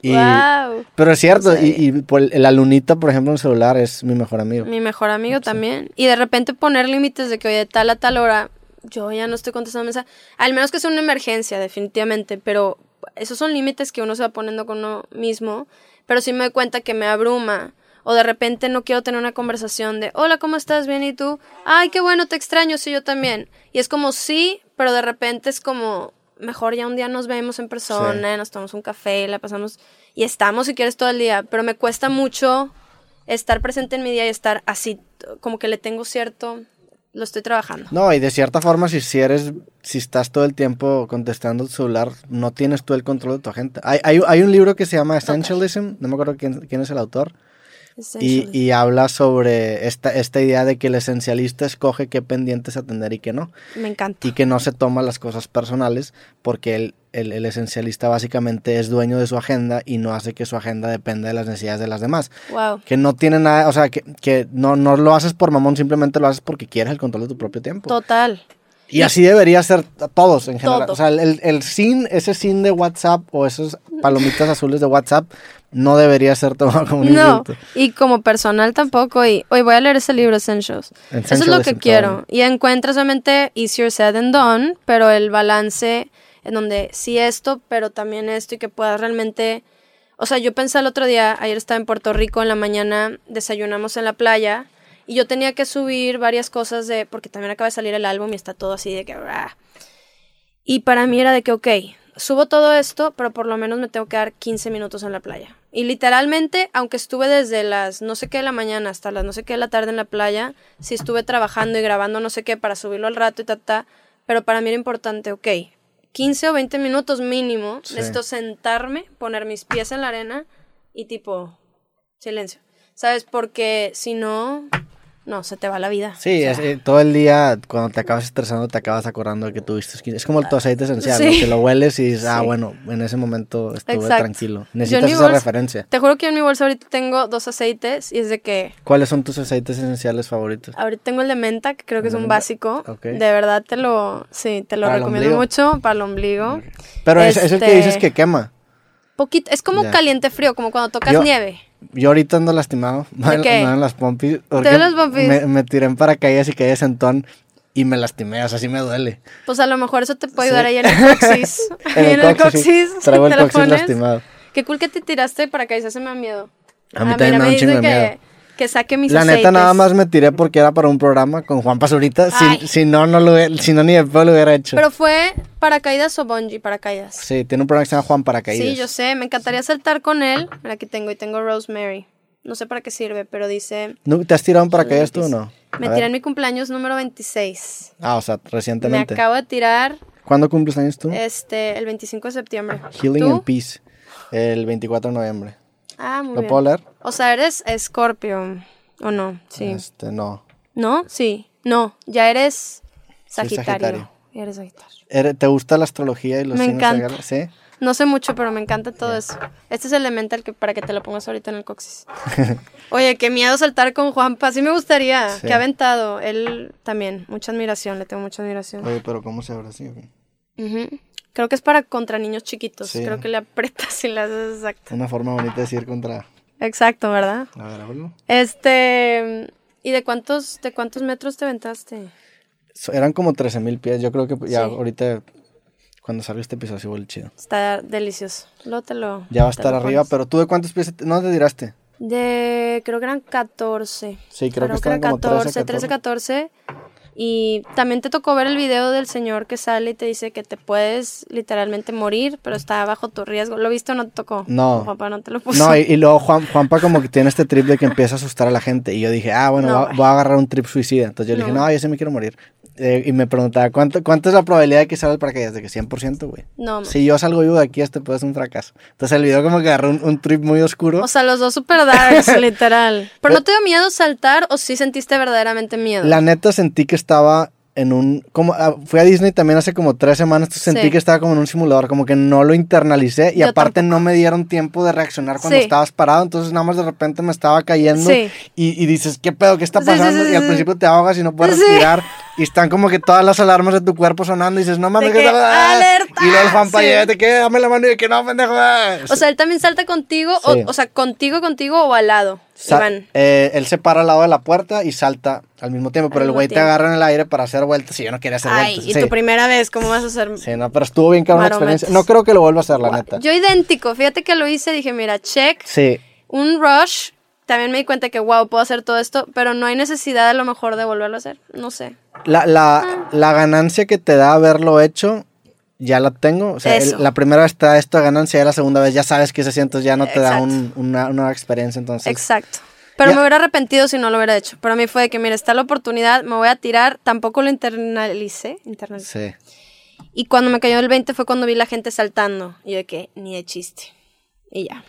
Y, Wow. Pero es cierto, y, y por la lunita, por ejemplo, en celular es mi mejor amigo. Mi mejor amigo también. Y de repente poner límites de que, oye, de tal a tal hora, yo ya no estoy contestando mensajes. Al menos que sea una emergencia, definitivamente. Pero esos son límites que uno se va poniendo con uno mismo. Pero sí me doy cuenta que me abruma. O de repente no quiero tener una conversación de, hola, ¿cómo estás? Bien, ¿y tú? Ay, qué bueno, te extraño, sí, yo también. Y es como, sí, pero de repente es como, mejor ya un día nos vemos en persona, nos tomamos un café, la pasamos y estamos si quieres todo el día. Pero me cuesta mucho estar presente en mi día y estar así, como que le tengo cierto, lo estoy trabajando. No, y de cierta forma, si, si eres, si estás todo el tiempo contestando el celular, no tienes tú el control de tu agenda. Hay, hay, hay un libro que se llama Essentialism, no me acuerdo quién, quién es el autor, y, y habla sobre esta, esta idea de que el esencialista escoge qué pendientes atender y qué no. Me encanta. y que no se toma las cosas personales porque el, el, el esencialista básicamente es dueño de su agenda y no hace que su agenda dependa de las necesidades de las demás. Wow. Que no tiene nada, o sea, que, que no, no lo haces por mamón, simplemente lo haces porque quieres el control de tu propio tiempo. Total. Y así debería ser todos en general. Todo. O sea, el, el sin, ese sin de WhatsApp o esos palomitas azules de WhatsApp no debería ser tomado como un No, insulto. y como personal tampoco. Y hoy voy a leer ese libro, Essentials. Eso es lo que quiero. Y encuentras solamente easier said than done, pero el balance en donde sí esto, pero también esto y que puedas realmente... O sea, yo pensé el otro día, ayer estaba en Puerto Rico en la mañana, desayunamos en la playa y yo tenía que subir varias cosas de... Porque también acaba de salir el álbum y está todo así de que... Y para mí era de que, ok, subo todo esto, pero por lo menos me tengo que dar 15 minutos en la playa. Y literalmente, aunque estuve desde las no sé qué de la mañana hasta las no sé qué de la tarde en la playa, sí estuve trabajando y grabando no sé qué para subirlo al rato y ta, ta, pero para mí era importante, ok, 15 o 20 minutos mínimo, Sí. necesito sentarme, poner mis pies en la arena y tipo, silencio. ¿Sabes? Porque si no, no, se te va la vida. Sí, O sea, es, eh, todo el día cuando te acabas estresando te acabas acordando de que tuviste skin. Es como tu aceite esencial, ¿no? Sí. que lo hueles y dices, ah, Sí. bueno, en ese momento estuve Exacto. tranquilo. Necesitas esa bolsa- referencia. Te juro que en mi bolsa ahorita tengo dos aceites y es de que ¿Cuáles son tus aceites esenciales favoritos? ahorita tengo el de menta, que creo que es ¿El un menta? básico. De verdad te lo, sí, te lo ¿Para el recomiendo mucho para el ombligo. Pero es, es el que Este- dices que quema. Poquito, es como caliente frío, como cuando tocas Yo- nieve. Yo ahorita ando lastimado. ¿De? Me las pompis. porque las pompis? Me, me tiré en paracaídas y caí de sentón y me lastimé. O sea, sí me duele. Pues a lo mejor eso te puede Sí. ayudar ahí en el coxis. En el coxis. sí. Traigo el coxis lastimado. Qué cool que te tiraste para que se me da miedo. A mí Ah, también mira, me da un chingo de miedo. Que, que saque mis La neta, aceites. nada más me tiré porque era para un programa con Juan Pazurita. Si, si no, no lo hubiera- si no, ni de pedo lo hubiera hecho. Pero fue paracaídas o bungee paracaídas. Sí, tiene un programa que se llama Juan Paracaídas. Sí, yo sé, me encantaría saltar con él. Mira, aquí tengo y tengo Rosemary. No sé para qué sirve, pero dice, ¿No- ¿Te has tirado en paracaídas tú o no? me A tiré ver. en mi cumpleaños número 26. Ah, o sea, Me recientemente. acabo de tirar ¿Cuándo cumples años tú? este el 25 de septiembre. Healing ¿Tú? and Peace. El 24 de noviembre. Ah, muy ¿Lo bien. puedo leer? O sea, eres Scorpio o no? Sí. Este, no. ¿No? Sí. No, ya eres Sagitario. Sagitario. Ya eres Sagitario. ¿Eres- ¿Te gusta la astrología y los Me signos encanta. Sí. No sé mucho, pero me encanta todo eso. Este es el elemental que para que te lo pongas ahorita en el coxis. Oye, qué miedo saltar con Juanpa. Sí me gustaría. Sí. Que ha aventado. Él también. Mucha admiración. Le tengo mucha admiración. Oye, pero ¿cómo se abre así? qué? Creo que es para contra niños chiquitos. Sí. Creo que le aprietas y le haces exacto. Una forma bonita de decir contra... Exacto, ¿verdad? A ver, háblalo. Este. ¿Y de cuántos, de cuántos metros te aventaste? Eran como 13 mil pies. Yo creo que ya Sí. ahorita, cuando salga este episodio, huele chido. Está delicioso. Luego te lo. Ya va a estar lo arriba, pones. pero ¿tú de cuántos pies? te- No te tiraste. De, creo que eran 14. Sí, creo que eran estaban como 13, 13, 14. Y también te tocó ver el video del señor que sale y te dice que te puedes literalmente morir, pero está bajo tu riesgo. ¿Lo viste o no te tocó? No. Papá no te lo puso. No, y, y luego Juan, Juanpa como que tiene este trip de que empieza a asustar a la gente. Y yo dije, ah, bueno, No, voy a agarrar un trip suicida. Entonces yo le dije, No. no, yo sí me quiero morir. Eh, y me preguntaba, ¿cuánto, ¿cuánto es la probabilidad de que salga el paracaídas? De que 100%, güey. No, man. Si yo salgo vivo de aquí, este puede ser un fracaso. Entonces el video como que agarró un, un trip muy oscuro. O sea, los dos super darks, literal. ¿Pero no te dio miedo saltar o sí sentiste verdaderamente miedo? La neta sentí que estaba en un... como ah, Fui a Disney también hace como tres semanas, entonces sentí Sí. que estaba como en un simulador, como que no lo internalicé y Yo aparte no me dieron tiempo de reaccionar cuando Sí. estabas parado, entonces nada más de repente me estaba cayendo Sí. y, y dices, ¿qué pedo? ¿Qué está pasando? y al principio te ahogas y no puedes Sí. respirar y están como que todas las alarmas de tu cuerpo sonando y dices, no mames, De ¿qué que, está ¡alerta! Y luego el Juanpa Sí. te queda, dame la mano y que no, pendejo. O sea, él también salta contigo, Sí. o, o sea, contigo, contigo o al lado. Iván. eh, él se para al lado de la puerta y salta al mismo tiempo, pero Al el güey te agarra en el aire para hacer vueltas y yo no quería hacer Ay, vueltas. y Sí. tu primera vez, ¿cómo vas a hacer? Sí, no, pero estuvo bien cabrón la experiencia. No creo que lo vuelva a hacer, la neta. Yo idéntico, fíjate que lo hice, dije, mira, check, Sí, un rush. También me di cuenta que, wow, puedo hacer todo esto, pero no hay necesidad a lo mejor de volverlo a hacer. No sé. la, la, la ganancia que te da haberlo hecho, ya la tengo. O sea, el- la primera vez te da esta ganancia y la segunda vez ya sabes que se siente, ya no te da Exacto. un- una, una nueva experiencia. Entonces, Exacto. Pero Ya- me hubiera arrepentido si no lo hubiera hecho. Para mí fue de que, mira, está la oportunidad, me voy a tirar. Tampoco lo internalicé. internalicé. sí. Y cuando me cayó el 20 fue cuando vi la gente saltando. Y yo de que, ni de chiste. Y ya.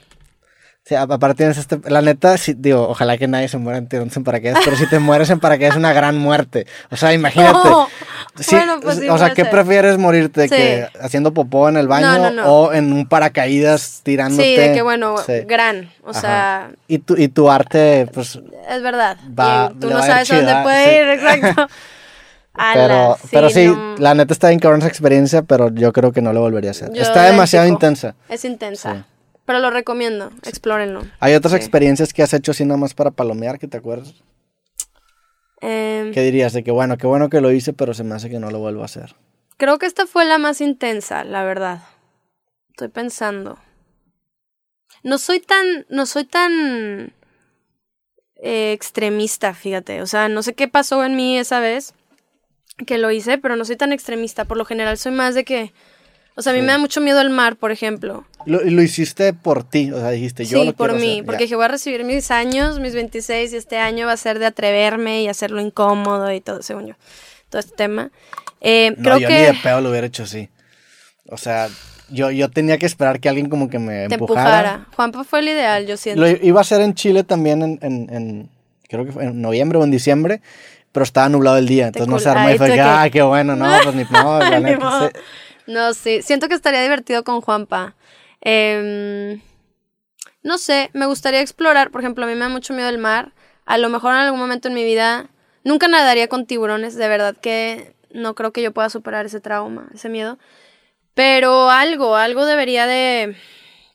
Sí, aparte tienes este, la neta, sí, digo, ojalá que nadie se muera en tirándose en paracaídas, pero si te mueres en paracaídas es una gran muerte. O sea, imagínate. No. Sí, Bueno, pues sí, o sea, ¿qué ser. prefieres morirte? Sí. ¿Que haciendo popó en el baño No, no, no. o en un paracaídas tirándote? Sí, de que bueno, Sí. gran. O Ajá. sea, Y tu, y tu arte, pues, es verdad. Va- Y tú no sabes a dónde puede sí. ir, exacto. pero, Ala, pero sí, no. la neta está bien cabrón esa experiencia, pero yo creo que no lo volvería a hacer. Yo está demasiado intensa. Es intensa. Pero lo recomiendo. Explórenlo. Hay otras Sí. experiencias que has hecho así nada más para palomear, que te acuerdas. Em, ¿Qué dirías? De que bueno, qué bueno que lo hice, pero se me hace que no lo vuelvo a hacer. Creo que esta fue la más intensa, la verdad. Estoy pensando. No soy tan, no soy tan eh, extremista, fíjate. O sea, no sé qué pasó en mí esa vez que lo hice, pero no soy tan extremista. Por lo general soy más de que, o sea, a mí Sí. me da mucho miedo el mar, por ejemplo. Lo, lo hiciste por ti, o sea, dijiste yo sí, lo por mí, hacer, porque dije, voy a recibir mis años, mis 26, y este año va a ser de atreverme y hacerlo incómodo y todo, según yo, todo este tema. Eh, No, creo yo que... ni de pedo lo hubiera hecho así. O sea, yo, yo tenía que esperar que alguien como que me te empujara. empujara. Juanpa fue el ideal, yo siento. Lo iba a hacer en Chile también, en, en, en- creo que fue en noviembre o en diciembre, pero estaba nublado el día, entonces no se armó y fue ah, qué bueno, no, pues ni no, la neta. No, sí. Siento que estaría divertido con Juanpa. Em, no sé, me gustaría explorar. Por ejemplo, a mí me da mucho miedo el mar. A lo mejor en algún momento en mi vida nunca nadaría con tiburones. De verdad que no creo que yo pueda superar ese trauma, ese miedo. Pero algo, algo debería de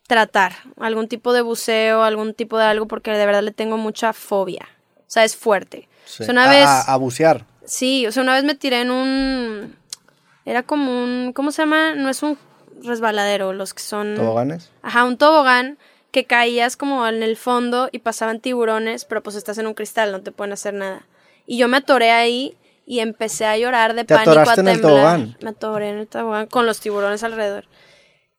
tratar. Algún tipo de buceo, algún tipo de algo, porque de verdad le tengo mucha fobia. O sea, es fuerte. Sí. O sea, una vez... a, a bucear. Sí, o sea, una vez me tiré en un... Era como un... ¿Cómo se llama? No es un resbaladero, los que son... ¿Toboganes? Ajá, un tobogán que caías como en el fondo y pasaban tiburones, pero pues estás en un cristal, no te pueden hacer nada. Y yo me atoré ahí y empecé a llorar de ¿Te pánico, a atoraste en el temblar. tobogán? Me atoré en el tobogán con los tiburones alrededor.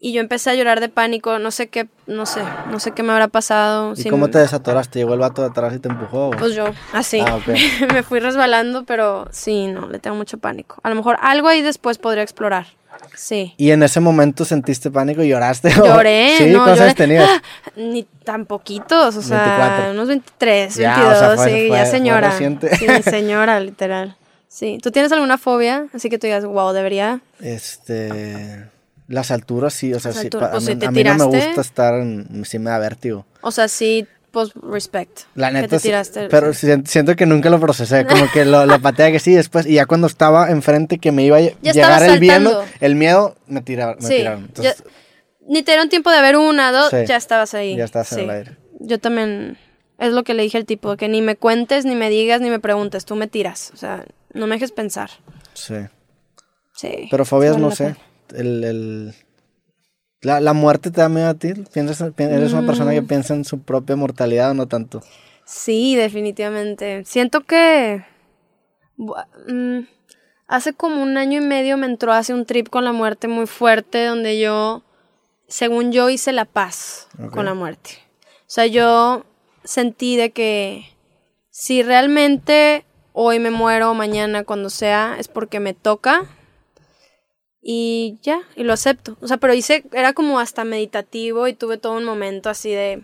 Y yo empecé a llorar de pánico, no sé qué, no sé, no sé qué me habrá pasado. ¿Y si cómo me- te desatoraste? ¿Llegó el vato de atrás y te empujó? Pues yo, así. Ah, ok. me fui resbalando, pero sí, no, le tengo mucho pánico. A lo mejor algo ahí después podría explorar. Sí. ¿Y en ese momento sentiste pánico y lloraste? Lloré, ¿Sí? no, ¿Cuántos lloré. tenías? ¡Ah! Ni tan poquitos, o sea, 24. unos 23, Ya, 22, o sea, fue- sí, fue- ya señora. Sí, señora, literal. Sí. ¿Tú tienes alguna fobia? Así que tú digas, wow, debería. Este... Las alturas sí, o sea, sí, pa- pues, a, si a mí no me gusta estar en... Sí me da vértigo. O sea, sí, pues, respect. La que neta, te tiraste. pero siento que nunca lo procesé, como que lo, lo pateé que sí, después, y ya cuando estaba enfrente que me iba a Ya llegar el miedo, el miedo me, tira, me Sí, tiraron. Entonces, ya- ni te dieron tiempo de ver una, dos, Sí. ya estabas ahí. Ya estabas en el aire. Yo también, es lo que le dije al tipo, que ni me cuentes, ni me digas, ni me preguntes, tú me tiras. O sea, no me dejes pensar. sí. Sí. Pero fobias, no sé. pena. El, el- la, la muerte te da miedo a ti. ¿Piensas, pi- ¿Eres una persona Mm. que piensa en su propia mortalidad o no tanto? Sí, definitivamente. Siento que mm, hace como un año y medio me entró hace un trip con la muerte muy fuerte donde yo, según yo, hice la paz con la muerte. O sea, yo sentí de que si realmente hoy me muero mañana cuando sea es porque me toca y ya, y lo acepto. O sea, pero hice, era como hasta meditativo y tuve todo un momento así de...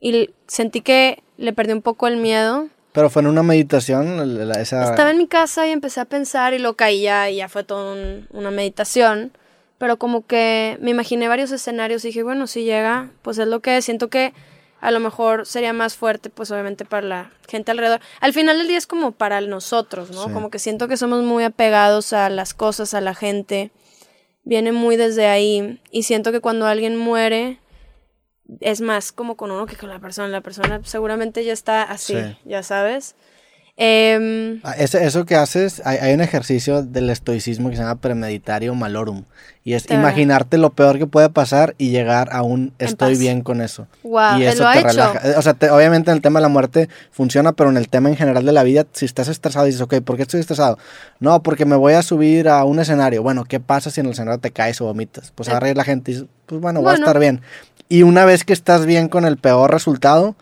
Y sentí que le perdí un poco el miedo. Pero fue en una meditación, la- esa... Estaba en mi casa y empecé a pensar y lo caía y ya fue toda un- una meditación. Pero como que me imaginé varios escenarios y dije, bueno, si llega, pues es lo que. Siento que a lo mejor sería más fuerte, pues obviamente para la gente alrededor. Al final del día es como para nosotros, ¿no? Sí. Como que siento que somos muy apegados a las cosas, a la gente. Viene muy desde ahí. Y siento que cuando alguien muere, es más como con uno que con la persona. La persona seguramente ya está así, Sí. ya sabes. Em, Ah, eso que haces, hay, hay un ejercicio del estoicismo que se llama premeditario malorum. Y es imaginarte lo peor que puede pasar y llegar a un estoy bien con eso. Wow, y eso lo te relaja. Eh, O sea, te- obviamente en el tema de la muerte funciona, pero en el tema en general de la vida, si estás estresado, dices, ok, ¿por qué estoy estresado? No, porque me voy a subir a un escenario. Bueno, ¿qué pasa si en el escenario te caes o vomitas? Pues agarra ahí la gente y dices, pues bueno, voy a Bueno. estar bien. Y una vez que estás bien con el peor resultado,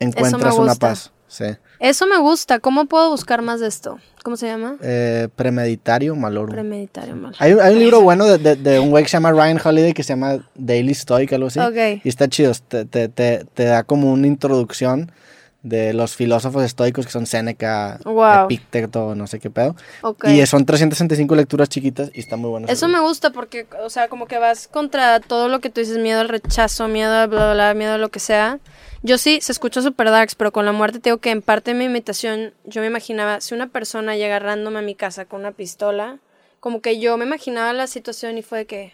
encuentras una paz. Sí. Eso me gusta. ¿Cómo puedo buscar más de esto? ¿Cómo se llama? Eh, premeditario malorum. Premeditario mal. Hay, un- hay un libro bueno de, de- de un güey que se llama Ryan Holiday que se llama Daily Stoic, algo así. Ok. Y está chido, te, te, te, te da como una introducción de los filósofos estoicos que son Séneca, Wow. Epicteto, no sé qué pedo. Y son 365 lecturas chiquitas y está muy bueno. Eso me gusta porque, o sea, como que vas contra todo lo que tú dices, miedo al rechazo, miedo a bla, bla, bla, miedo a lo que sea. Yo sí, se escucha super darks, pero con la muerte te digo que en parte de mi imitación yo me imaginaba, si una persona llega random a mi casa con una pistola, como que yo me imaginaba la situación y fue de que,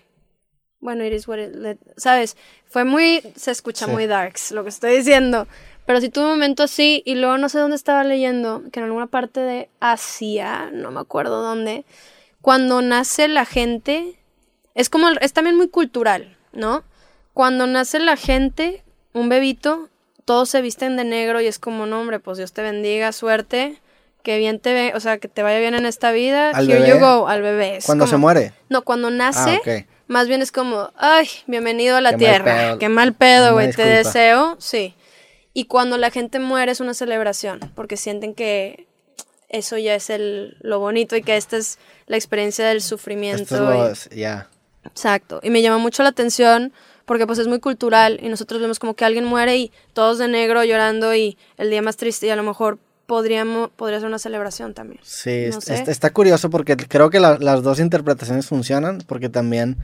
bueno, it is what it let- ¿sabes? Fue muy, se escucha Sí. muy darks lo que estoy diciendo. Pero sí tuve un momento así y luego no sé dónde estaba leyendo, que en alguna parte de Asia, no me acuerdo dónde, cuando nace la gente, es como, es también muy cultural, ¿no? Cuando nace la gente, un bebito, todos se visten de negro y es como, no, hombre, pues Dios te bendiga, suerte, que bien te ve, o sea, que te vaya bien en esta vida, ¿Al here bebé? you go, al bebé. Es Cuando como- se muere. No, cuando nace, Ah, más bien es como, ay, bienvenido a la Qué tierra, qué mal pedo, güey, te deseo, sí. Y cuando la gente muere es una celebración, porque sienten que eso ya es el, lo bonito y que esta es la experiencia del sufrimiento. Es ya. Exacto. Y me llama mucho la atención porque pues es muy cultural y nosotros vemos como que alguien muere y todos de negro llorando y el día más triste y a lo mejor podríamos, podría ser una celebración también. Sí, No está, está curioso porque creo que la- las dos interpretaciones funcionan porque también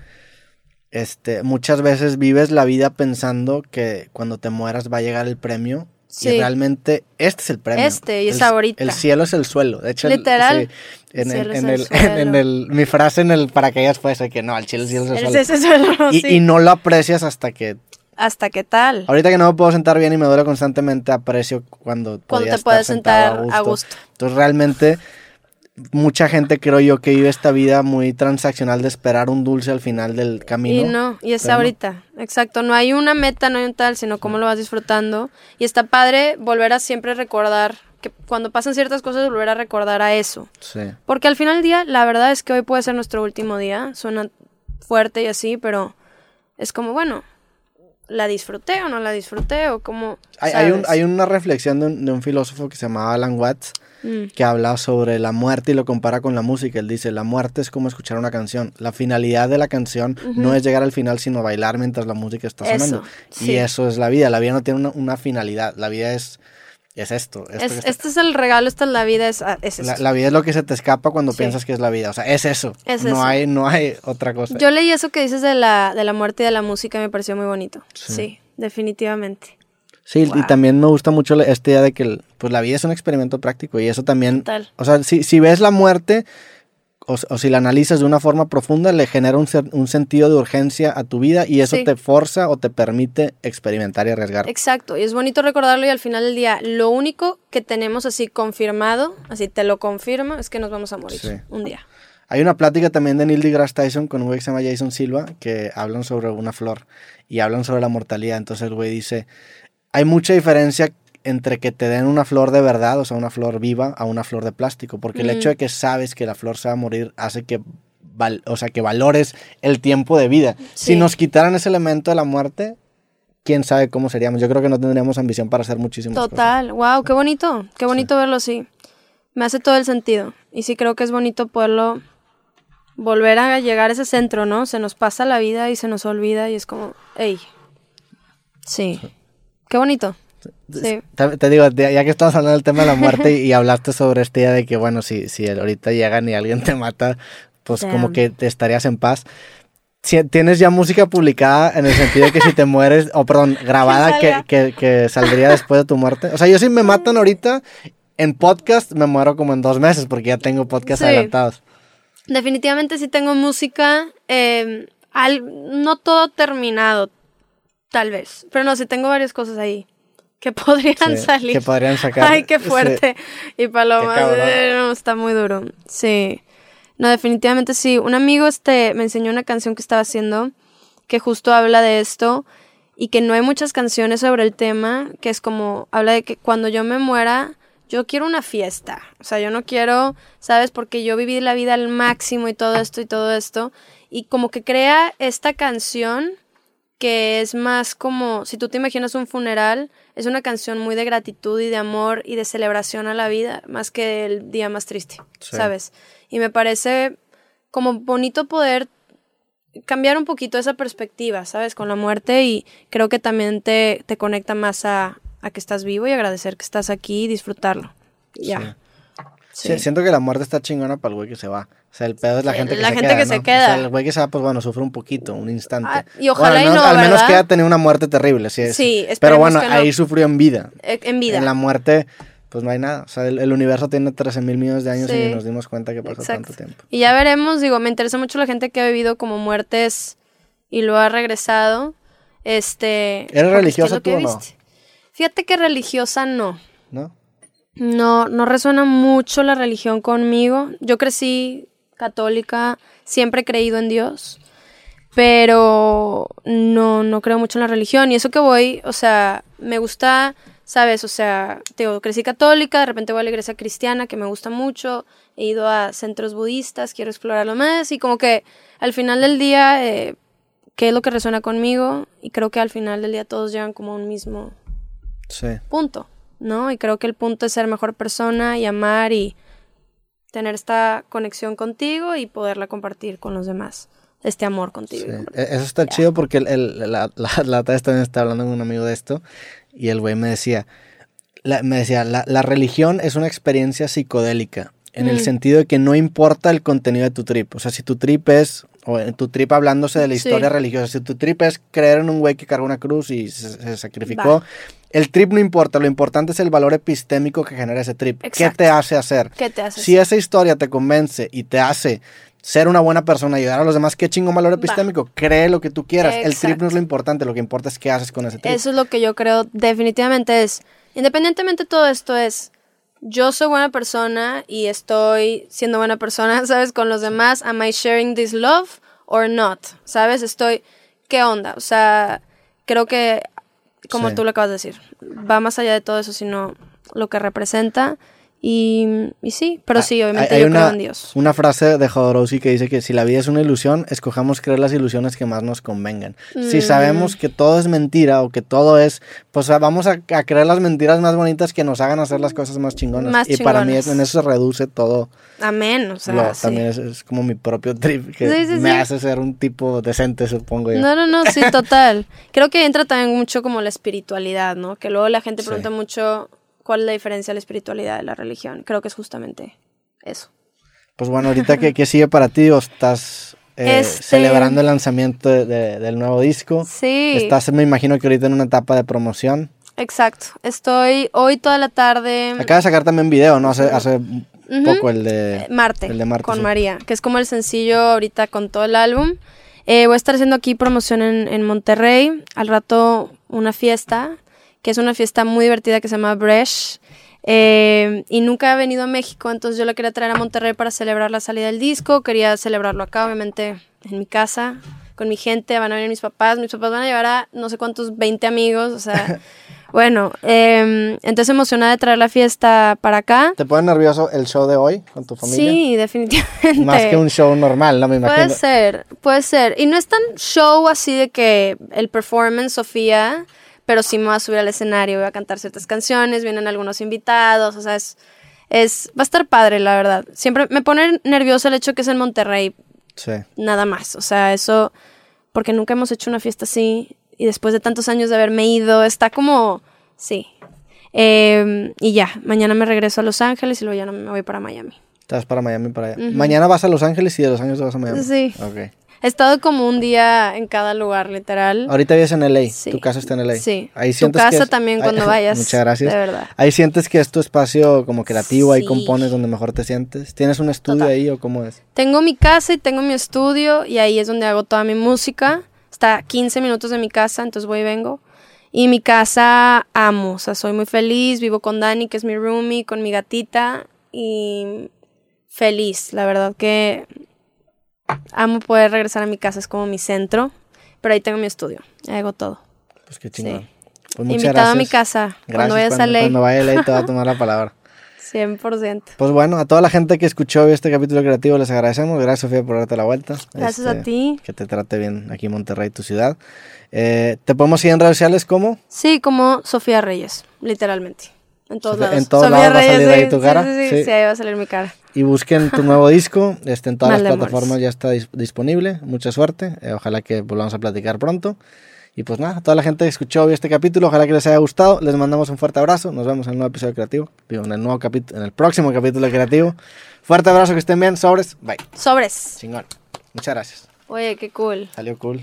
este, muchas veces vives la vida pensando que cuando te mueras va a llegar el premio Sí. y realmente este es el premio. Este, y es El- ahorita. El cielo es el suelo. De hecho, el- Literal, sí, en, el el, en, el el, suelo. en el- mi frase en el paracaídas fue esa, que no, el cielo, el cielo es el Es suelo. ese suelo, y, sí. y no lo aprecias hasta que Hasta qué tal. Ahorita que no me puedo sentar bien y me duele constantemente, aprecio cuando, Cuando podía te estar puedes sentar a gusto. Entonces realmente mucha gente creo yo que vive esta vida muy transaccional de esperar un dulce al final del camino. Y no, y es no. ahorita, exacto. No hay una meta, no hay un tal, sino cómo lo vas disfrutando. Y está padre volver a siempre recordar, que cuando pasan ciertas cosas, volver a recordar a eso. Sí. Porque al final del día, la verdad es que hoy puede ser nuestro último día. Suena fuerte y así, pero es como, bueno, ¿la disfruté o no la disfruté? O como... Hay, hay un- hay una reflexión de un, de un filósofo que se llamaba Alan Watts Mm, que habla sobre la muerte y lo compara con la música. Él dice, la muerte es como escuchar una canción. La finalidad de la canción no es llegar al final, sino bailar mientras la música está Eso, sonando. sí. Y eso es la vida. La vida no tiene una, una finalidad. La vida es, es esto. esto que Es, está- este es el regalo, esta es la vida, es, ah, es La, vida es lo que se te escapa cuando Sí. piensas que es la vida. O sea, es eso. Es no, eso. Hay, no hay otra cosa. Yo leí eso que dices de la, de la muerte y de la música y me pareció muy bonito. Sí. Sí, definitivamente. Sí, y Wow. también me gusta mucho esta idea de que pues la vida es un experimento práctico y eso también... Total. O sea, si, si ves la muerte o, o si la analizas de una forma profunda, le genera un, un sentido de urgencia a tu vida y eso Sí. te forza o te permite experimentar y arriesgar. Exacto, y es bonito recordarlo y al final del día lo único que tenemos así confirmado, así te lo confirmo, es que nos vamos a morir Sí. un día. Hay una plática también de Neil deGrasse Tyson con un güey que se llama Jason Silva que hablan sobre una flor y hablan sobre la mortalidad. Entonces el güey dice, hay mucha diferencia entre que te den una flor de verdad, o sea, una flor viva, a una flor de plástico, porque el hecho de que sabes que la flor se va a morir hace que, val- o sea, que valores el tiempo de vida. Si Sí. nos quitaran ese elemento de la muerte, quién sabe cómo seríamos. Yo creo que no tendríamos ambición para hacer muchísimas cosas. Total, wow, qué bonito, qué bonito verlo así. Me hace todo el sentido. Y sí creo que es bonito poderlo volver a llegar a ese centro, ¿no? Se nos pasa la vida y se nos olvida y es como, hey. Sí. Qué bonito. Sí. Te, te digo, ya que estamos hablando del tema de la muerte y, y hablaste sobre esta idea de que, bueno, si, si ahorita llegan y alguien te mata, pues Damn. como que te estarías en paz. Si, ¿Tienes ya música publicada en el sentido de que si te mueres, o perdón, grabada que, que, que saldría después de tu muerte? O sea, yo si me matan ahorita en podcast, me muero como en dos meses porque ya tengo podcast Sí. adelantados. Definitivamente sí tengo música, eh, al- no todo terminado, tal vez, pero no, sí tengo varias cosas ahí que podrían Sí, salir. que podrían sacar. Ay, qué Sí. fuerte. Y Paloma, eh, no, está muy duro. Sí. No, definitivamente sí. Un amigo este me enseñó una canción que estaba haciendo que justo habla de esto y que no hay muchas canciones sobre el tema, que es como habla de que cuando yo me muera, yo quiero una fiesta. O sea, yo no quiero, ¿sabes? Porque yo viví la vida al máximo y todo esto y todo esto. Y como que crea esta canción que es más como, si tú te imaginas un funeral, es una canción muy de gratitud y de amor y de celebración a la vida, más que el día más triste, Sí. ¿sabes? Y me parece como bonito poder cambiar un poquito esa perspectiva, ¿sabes? Con la muerte y creo que también te, te conecta más a, a que estás vivo y agradecer que estás aquí y disfrutarlo. Ya. Sí, Sí. siento que la muerte está chingona para el güey que se va. O sea, el pedo es la gente que la se gente queda. que ¿no? se O queda. sea, el güey que se va, pues bueno, sufre un poquito, un instante. Ah, y ojalá Bueno, y al menos, no, al menos ¿verdad? que haya tenido una muerte terrible, sí. es. Sí, Pero bueno, que no. ahí sufrió en vida. Eh, En vida. En la muerte, pues no hay nada. O sea, el, el universo tiene 13 mil millones de años y Sí. ni nos dimos cuenta que pasó Exacto. tanto tiempo. Y ya veremos, digo, me interesa mucho la gente que ha vivido como muertes y lo ha regresado. Este. ¿Eres religiosa tú o no? Fíjate que religiosa no. ¿No? No, no resuena mucho la religión conmigo. Yo crecí católica, siempre he creído en Dios, pero no, no creo mucho en la religión. Y eso que voy, o sea, me gusta, ¿sabes? O sea, te digo, crecí católica, de repente voy a la iglesia cristiana, que me gusta mucho, he ido a centros budistas, quiero explorarlo más, y como que al final del día, eh, ¿qué es lo que resuena conmigo? Y creo que al final del día todos llegan como a un mismo Sí. punto, ¿no? Y creo que el punto es ser mejor persona y amar y tener esta conexión contigo y poderla compartir con los demás. este amor contigo. Sí, e- Eso está chido porque el, el- la, la, la otra vez también estaba hablando con un amigo de esto y el güey me decía, la- me decía, la, la religión es una experiencia psicodélica en el Mm. sentido de que no importa el contenido de tu trip. O sea, si tu trip es, o en tu trip hablándose de la Sí. historia religiosa, si tu trip es creer en un güey que cargó una cruz y se, se sacrificó, Va. El trip no importa, lo importante es el valor epistémico que genera ese trip. ¿Qué te hace hacer? ¿Qué te hace? Si esa historia te convence y te hace ser una buena persona, ayudar a los demás, qué chingón valor epistémico. Cree lo que tú quieras. El trip no es lo importante, lo que importa es qué haces con ese trip. Eso es lo que yo creo definitivamente es, independientemente de todo esto es, yo soy buena persona y estoy siendo buena persona, ¿sabes? Con los demás, am I sharing this love or not? ¿Sabes? Estoy, ¿qué onda? O sea, creo que, como Sí. tú lo acabas de decir, va más allá de todo eso, sino lo que representa. Y, y sí, pero sí, obviamente Hay- yo una, creo en Dios. Una frase de Jodorowsky que dice que si la vida es una ilusión, escojamos creer las ilusiones que más nos convengan. Si Mm. sabemos que todo es mentira o que todo es, pues vamos a, a creer las mentiras más bonitas que nos hagan hacer las cosas más chingonas. Más y para mí en eso se reduce todo. Amén, o sea, lo- sí. También es, es como mi propio trip que Sí, sí, me hace ser un tipo decente, supongo yo. No, no, no, sí, total. Creo que entra también mucho como la espiritualidad, ¿no? Que luego la gente pregunta mucho cuál es la diferencia de la espiritualidad de la religión. Creo que es justamente eso. Pues bueno, ahorita que, que sigue para ti, o estás eh, Este- celebrando el lanzamiento de- de- del nuevo disco. Sí, Estás, me imagino que ahorita en una etapa de promoción. exacto. Estoy hoy toda la tarde, Acaba de sacar también video, ¿no? Hace, hace Ujú. poco el de... eh, Marte, el de Marte, con sí. María, que es como el sencillo ahorita con todo el álbum. Eh, voy a estar haciendo aquí promoción en, en Monterrey. Al rato una fiesta, que es una fiesta muy divertida que se llama Bresh. Eh, y nunca he venido a México, entonces yo la quería traer a Monterrey para celebrar la salida del disco. Quería celebrarlo acá, obviamente, en mi casa, con mi gente. Van a venir mis papás. Mis papás van a llevar a no sé cuántos, 20 amigos. O sea, bueno, eh, entonces emocionada de traer la fiesta para acá. ¿Te pone nervioso el show de hoy con tu familia? Sí, definitivamente. Más que un show normal, ¿no? Me imagino. Puede ser, puede ser. Y no es tan show así de que el performance, Sofía, pero sí me voy a subir al escenario, voy a cantar ciertas canciones, vienen algunos invitados, o sea, es, es va a estar padre, la verdad. Siempre me pone nervioso el hecho que es en Monterrey, Sí. nada más. O sea, eso, porque nunca hemos hecho una fiesta así y después de tantos años de haberme ido, está como, sí. Eh, y ya, mañana me regreso a Los Ángeles y luego ya me voy para Miami. Estás para Miami, para allá. Mañana vas a Los Ángeles y de Los Ángeles vas a Miami. Sí. Ok. He estado como un día en cada lugar, literal. Ahorita vives en LA. Sí. Tu casa está en LA. Sí. Ahí tu sientes que casa es- también Ay, cuando vayas. Muchas gracias. De verdad. Ahí sientes que es tu espacio como creativo, ahí compones donde mejor te sientes. ¿Tienes un estudio Total. ahí o cómo es? Tengo mi casa y tengo mi estudio y ahí es donde hago toda mi música. Está a 15 minutos de mi casa, entonces voy y vengo. Y mi casa amo, o sea, soy muy feliz, vivo con Dani, que es mi roomie, con mi gatita y feliz, la verdad que amo poder regresar a mi casa, es como mi centro, pero ahí tengo mi estudio, ahí hago todo. Pues qué chingón. Sí. Pues Invitado a mi casa, Gracias, cuando vayas a ley, cuando vaya a LA te voy a tomar la palabra. 100%. Pues bueno, a toda la gente que escuchó este capítulo creativo les agradecemos. Gracias, Sofía, por darte la vuelta. Gracias Este, a ti. Que te trate bien aquí en Monterrey, tu ciudad. Eh, ¿Te podemos seguir en redes sociales como? Sí, como Sofía Reyes, literalmente. En todos lados. en todos lados va a salir ahí tu cara, Sí, sí, sí. ahí va a salir mi cara. Y busquen tu nuevo disco. Este, en todas las plataformas ya está dis- disponible. Mucha suerte. Eh, ojalá que volvamos a platicar pronto. Y pues nada, a toda la gente que escuchó hoy este capítulo, ojalá que les haya gustado. Les mandamos un fuerte abrazo. Nos vemos en el nuevo episodio creativo. En el nuevo capítulo, en el próximo capítulo creativo. Fuerte abrazo, que estén bien. Sobres. Bye. Sobres. Chingón. Muchas gracias. Oye, qué cool. Salió cool.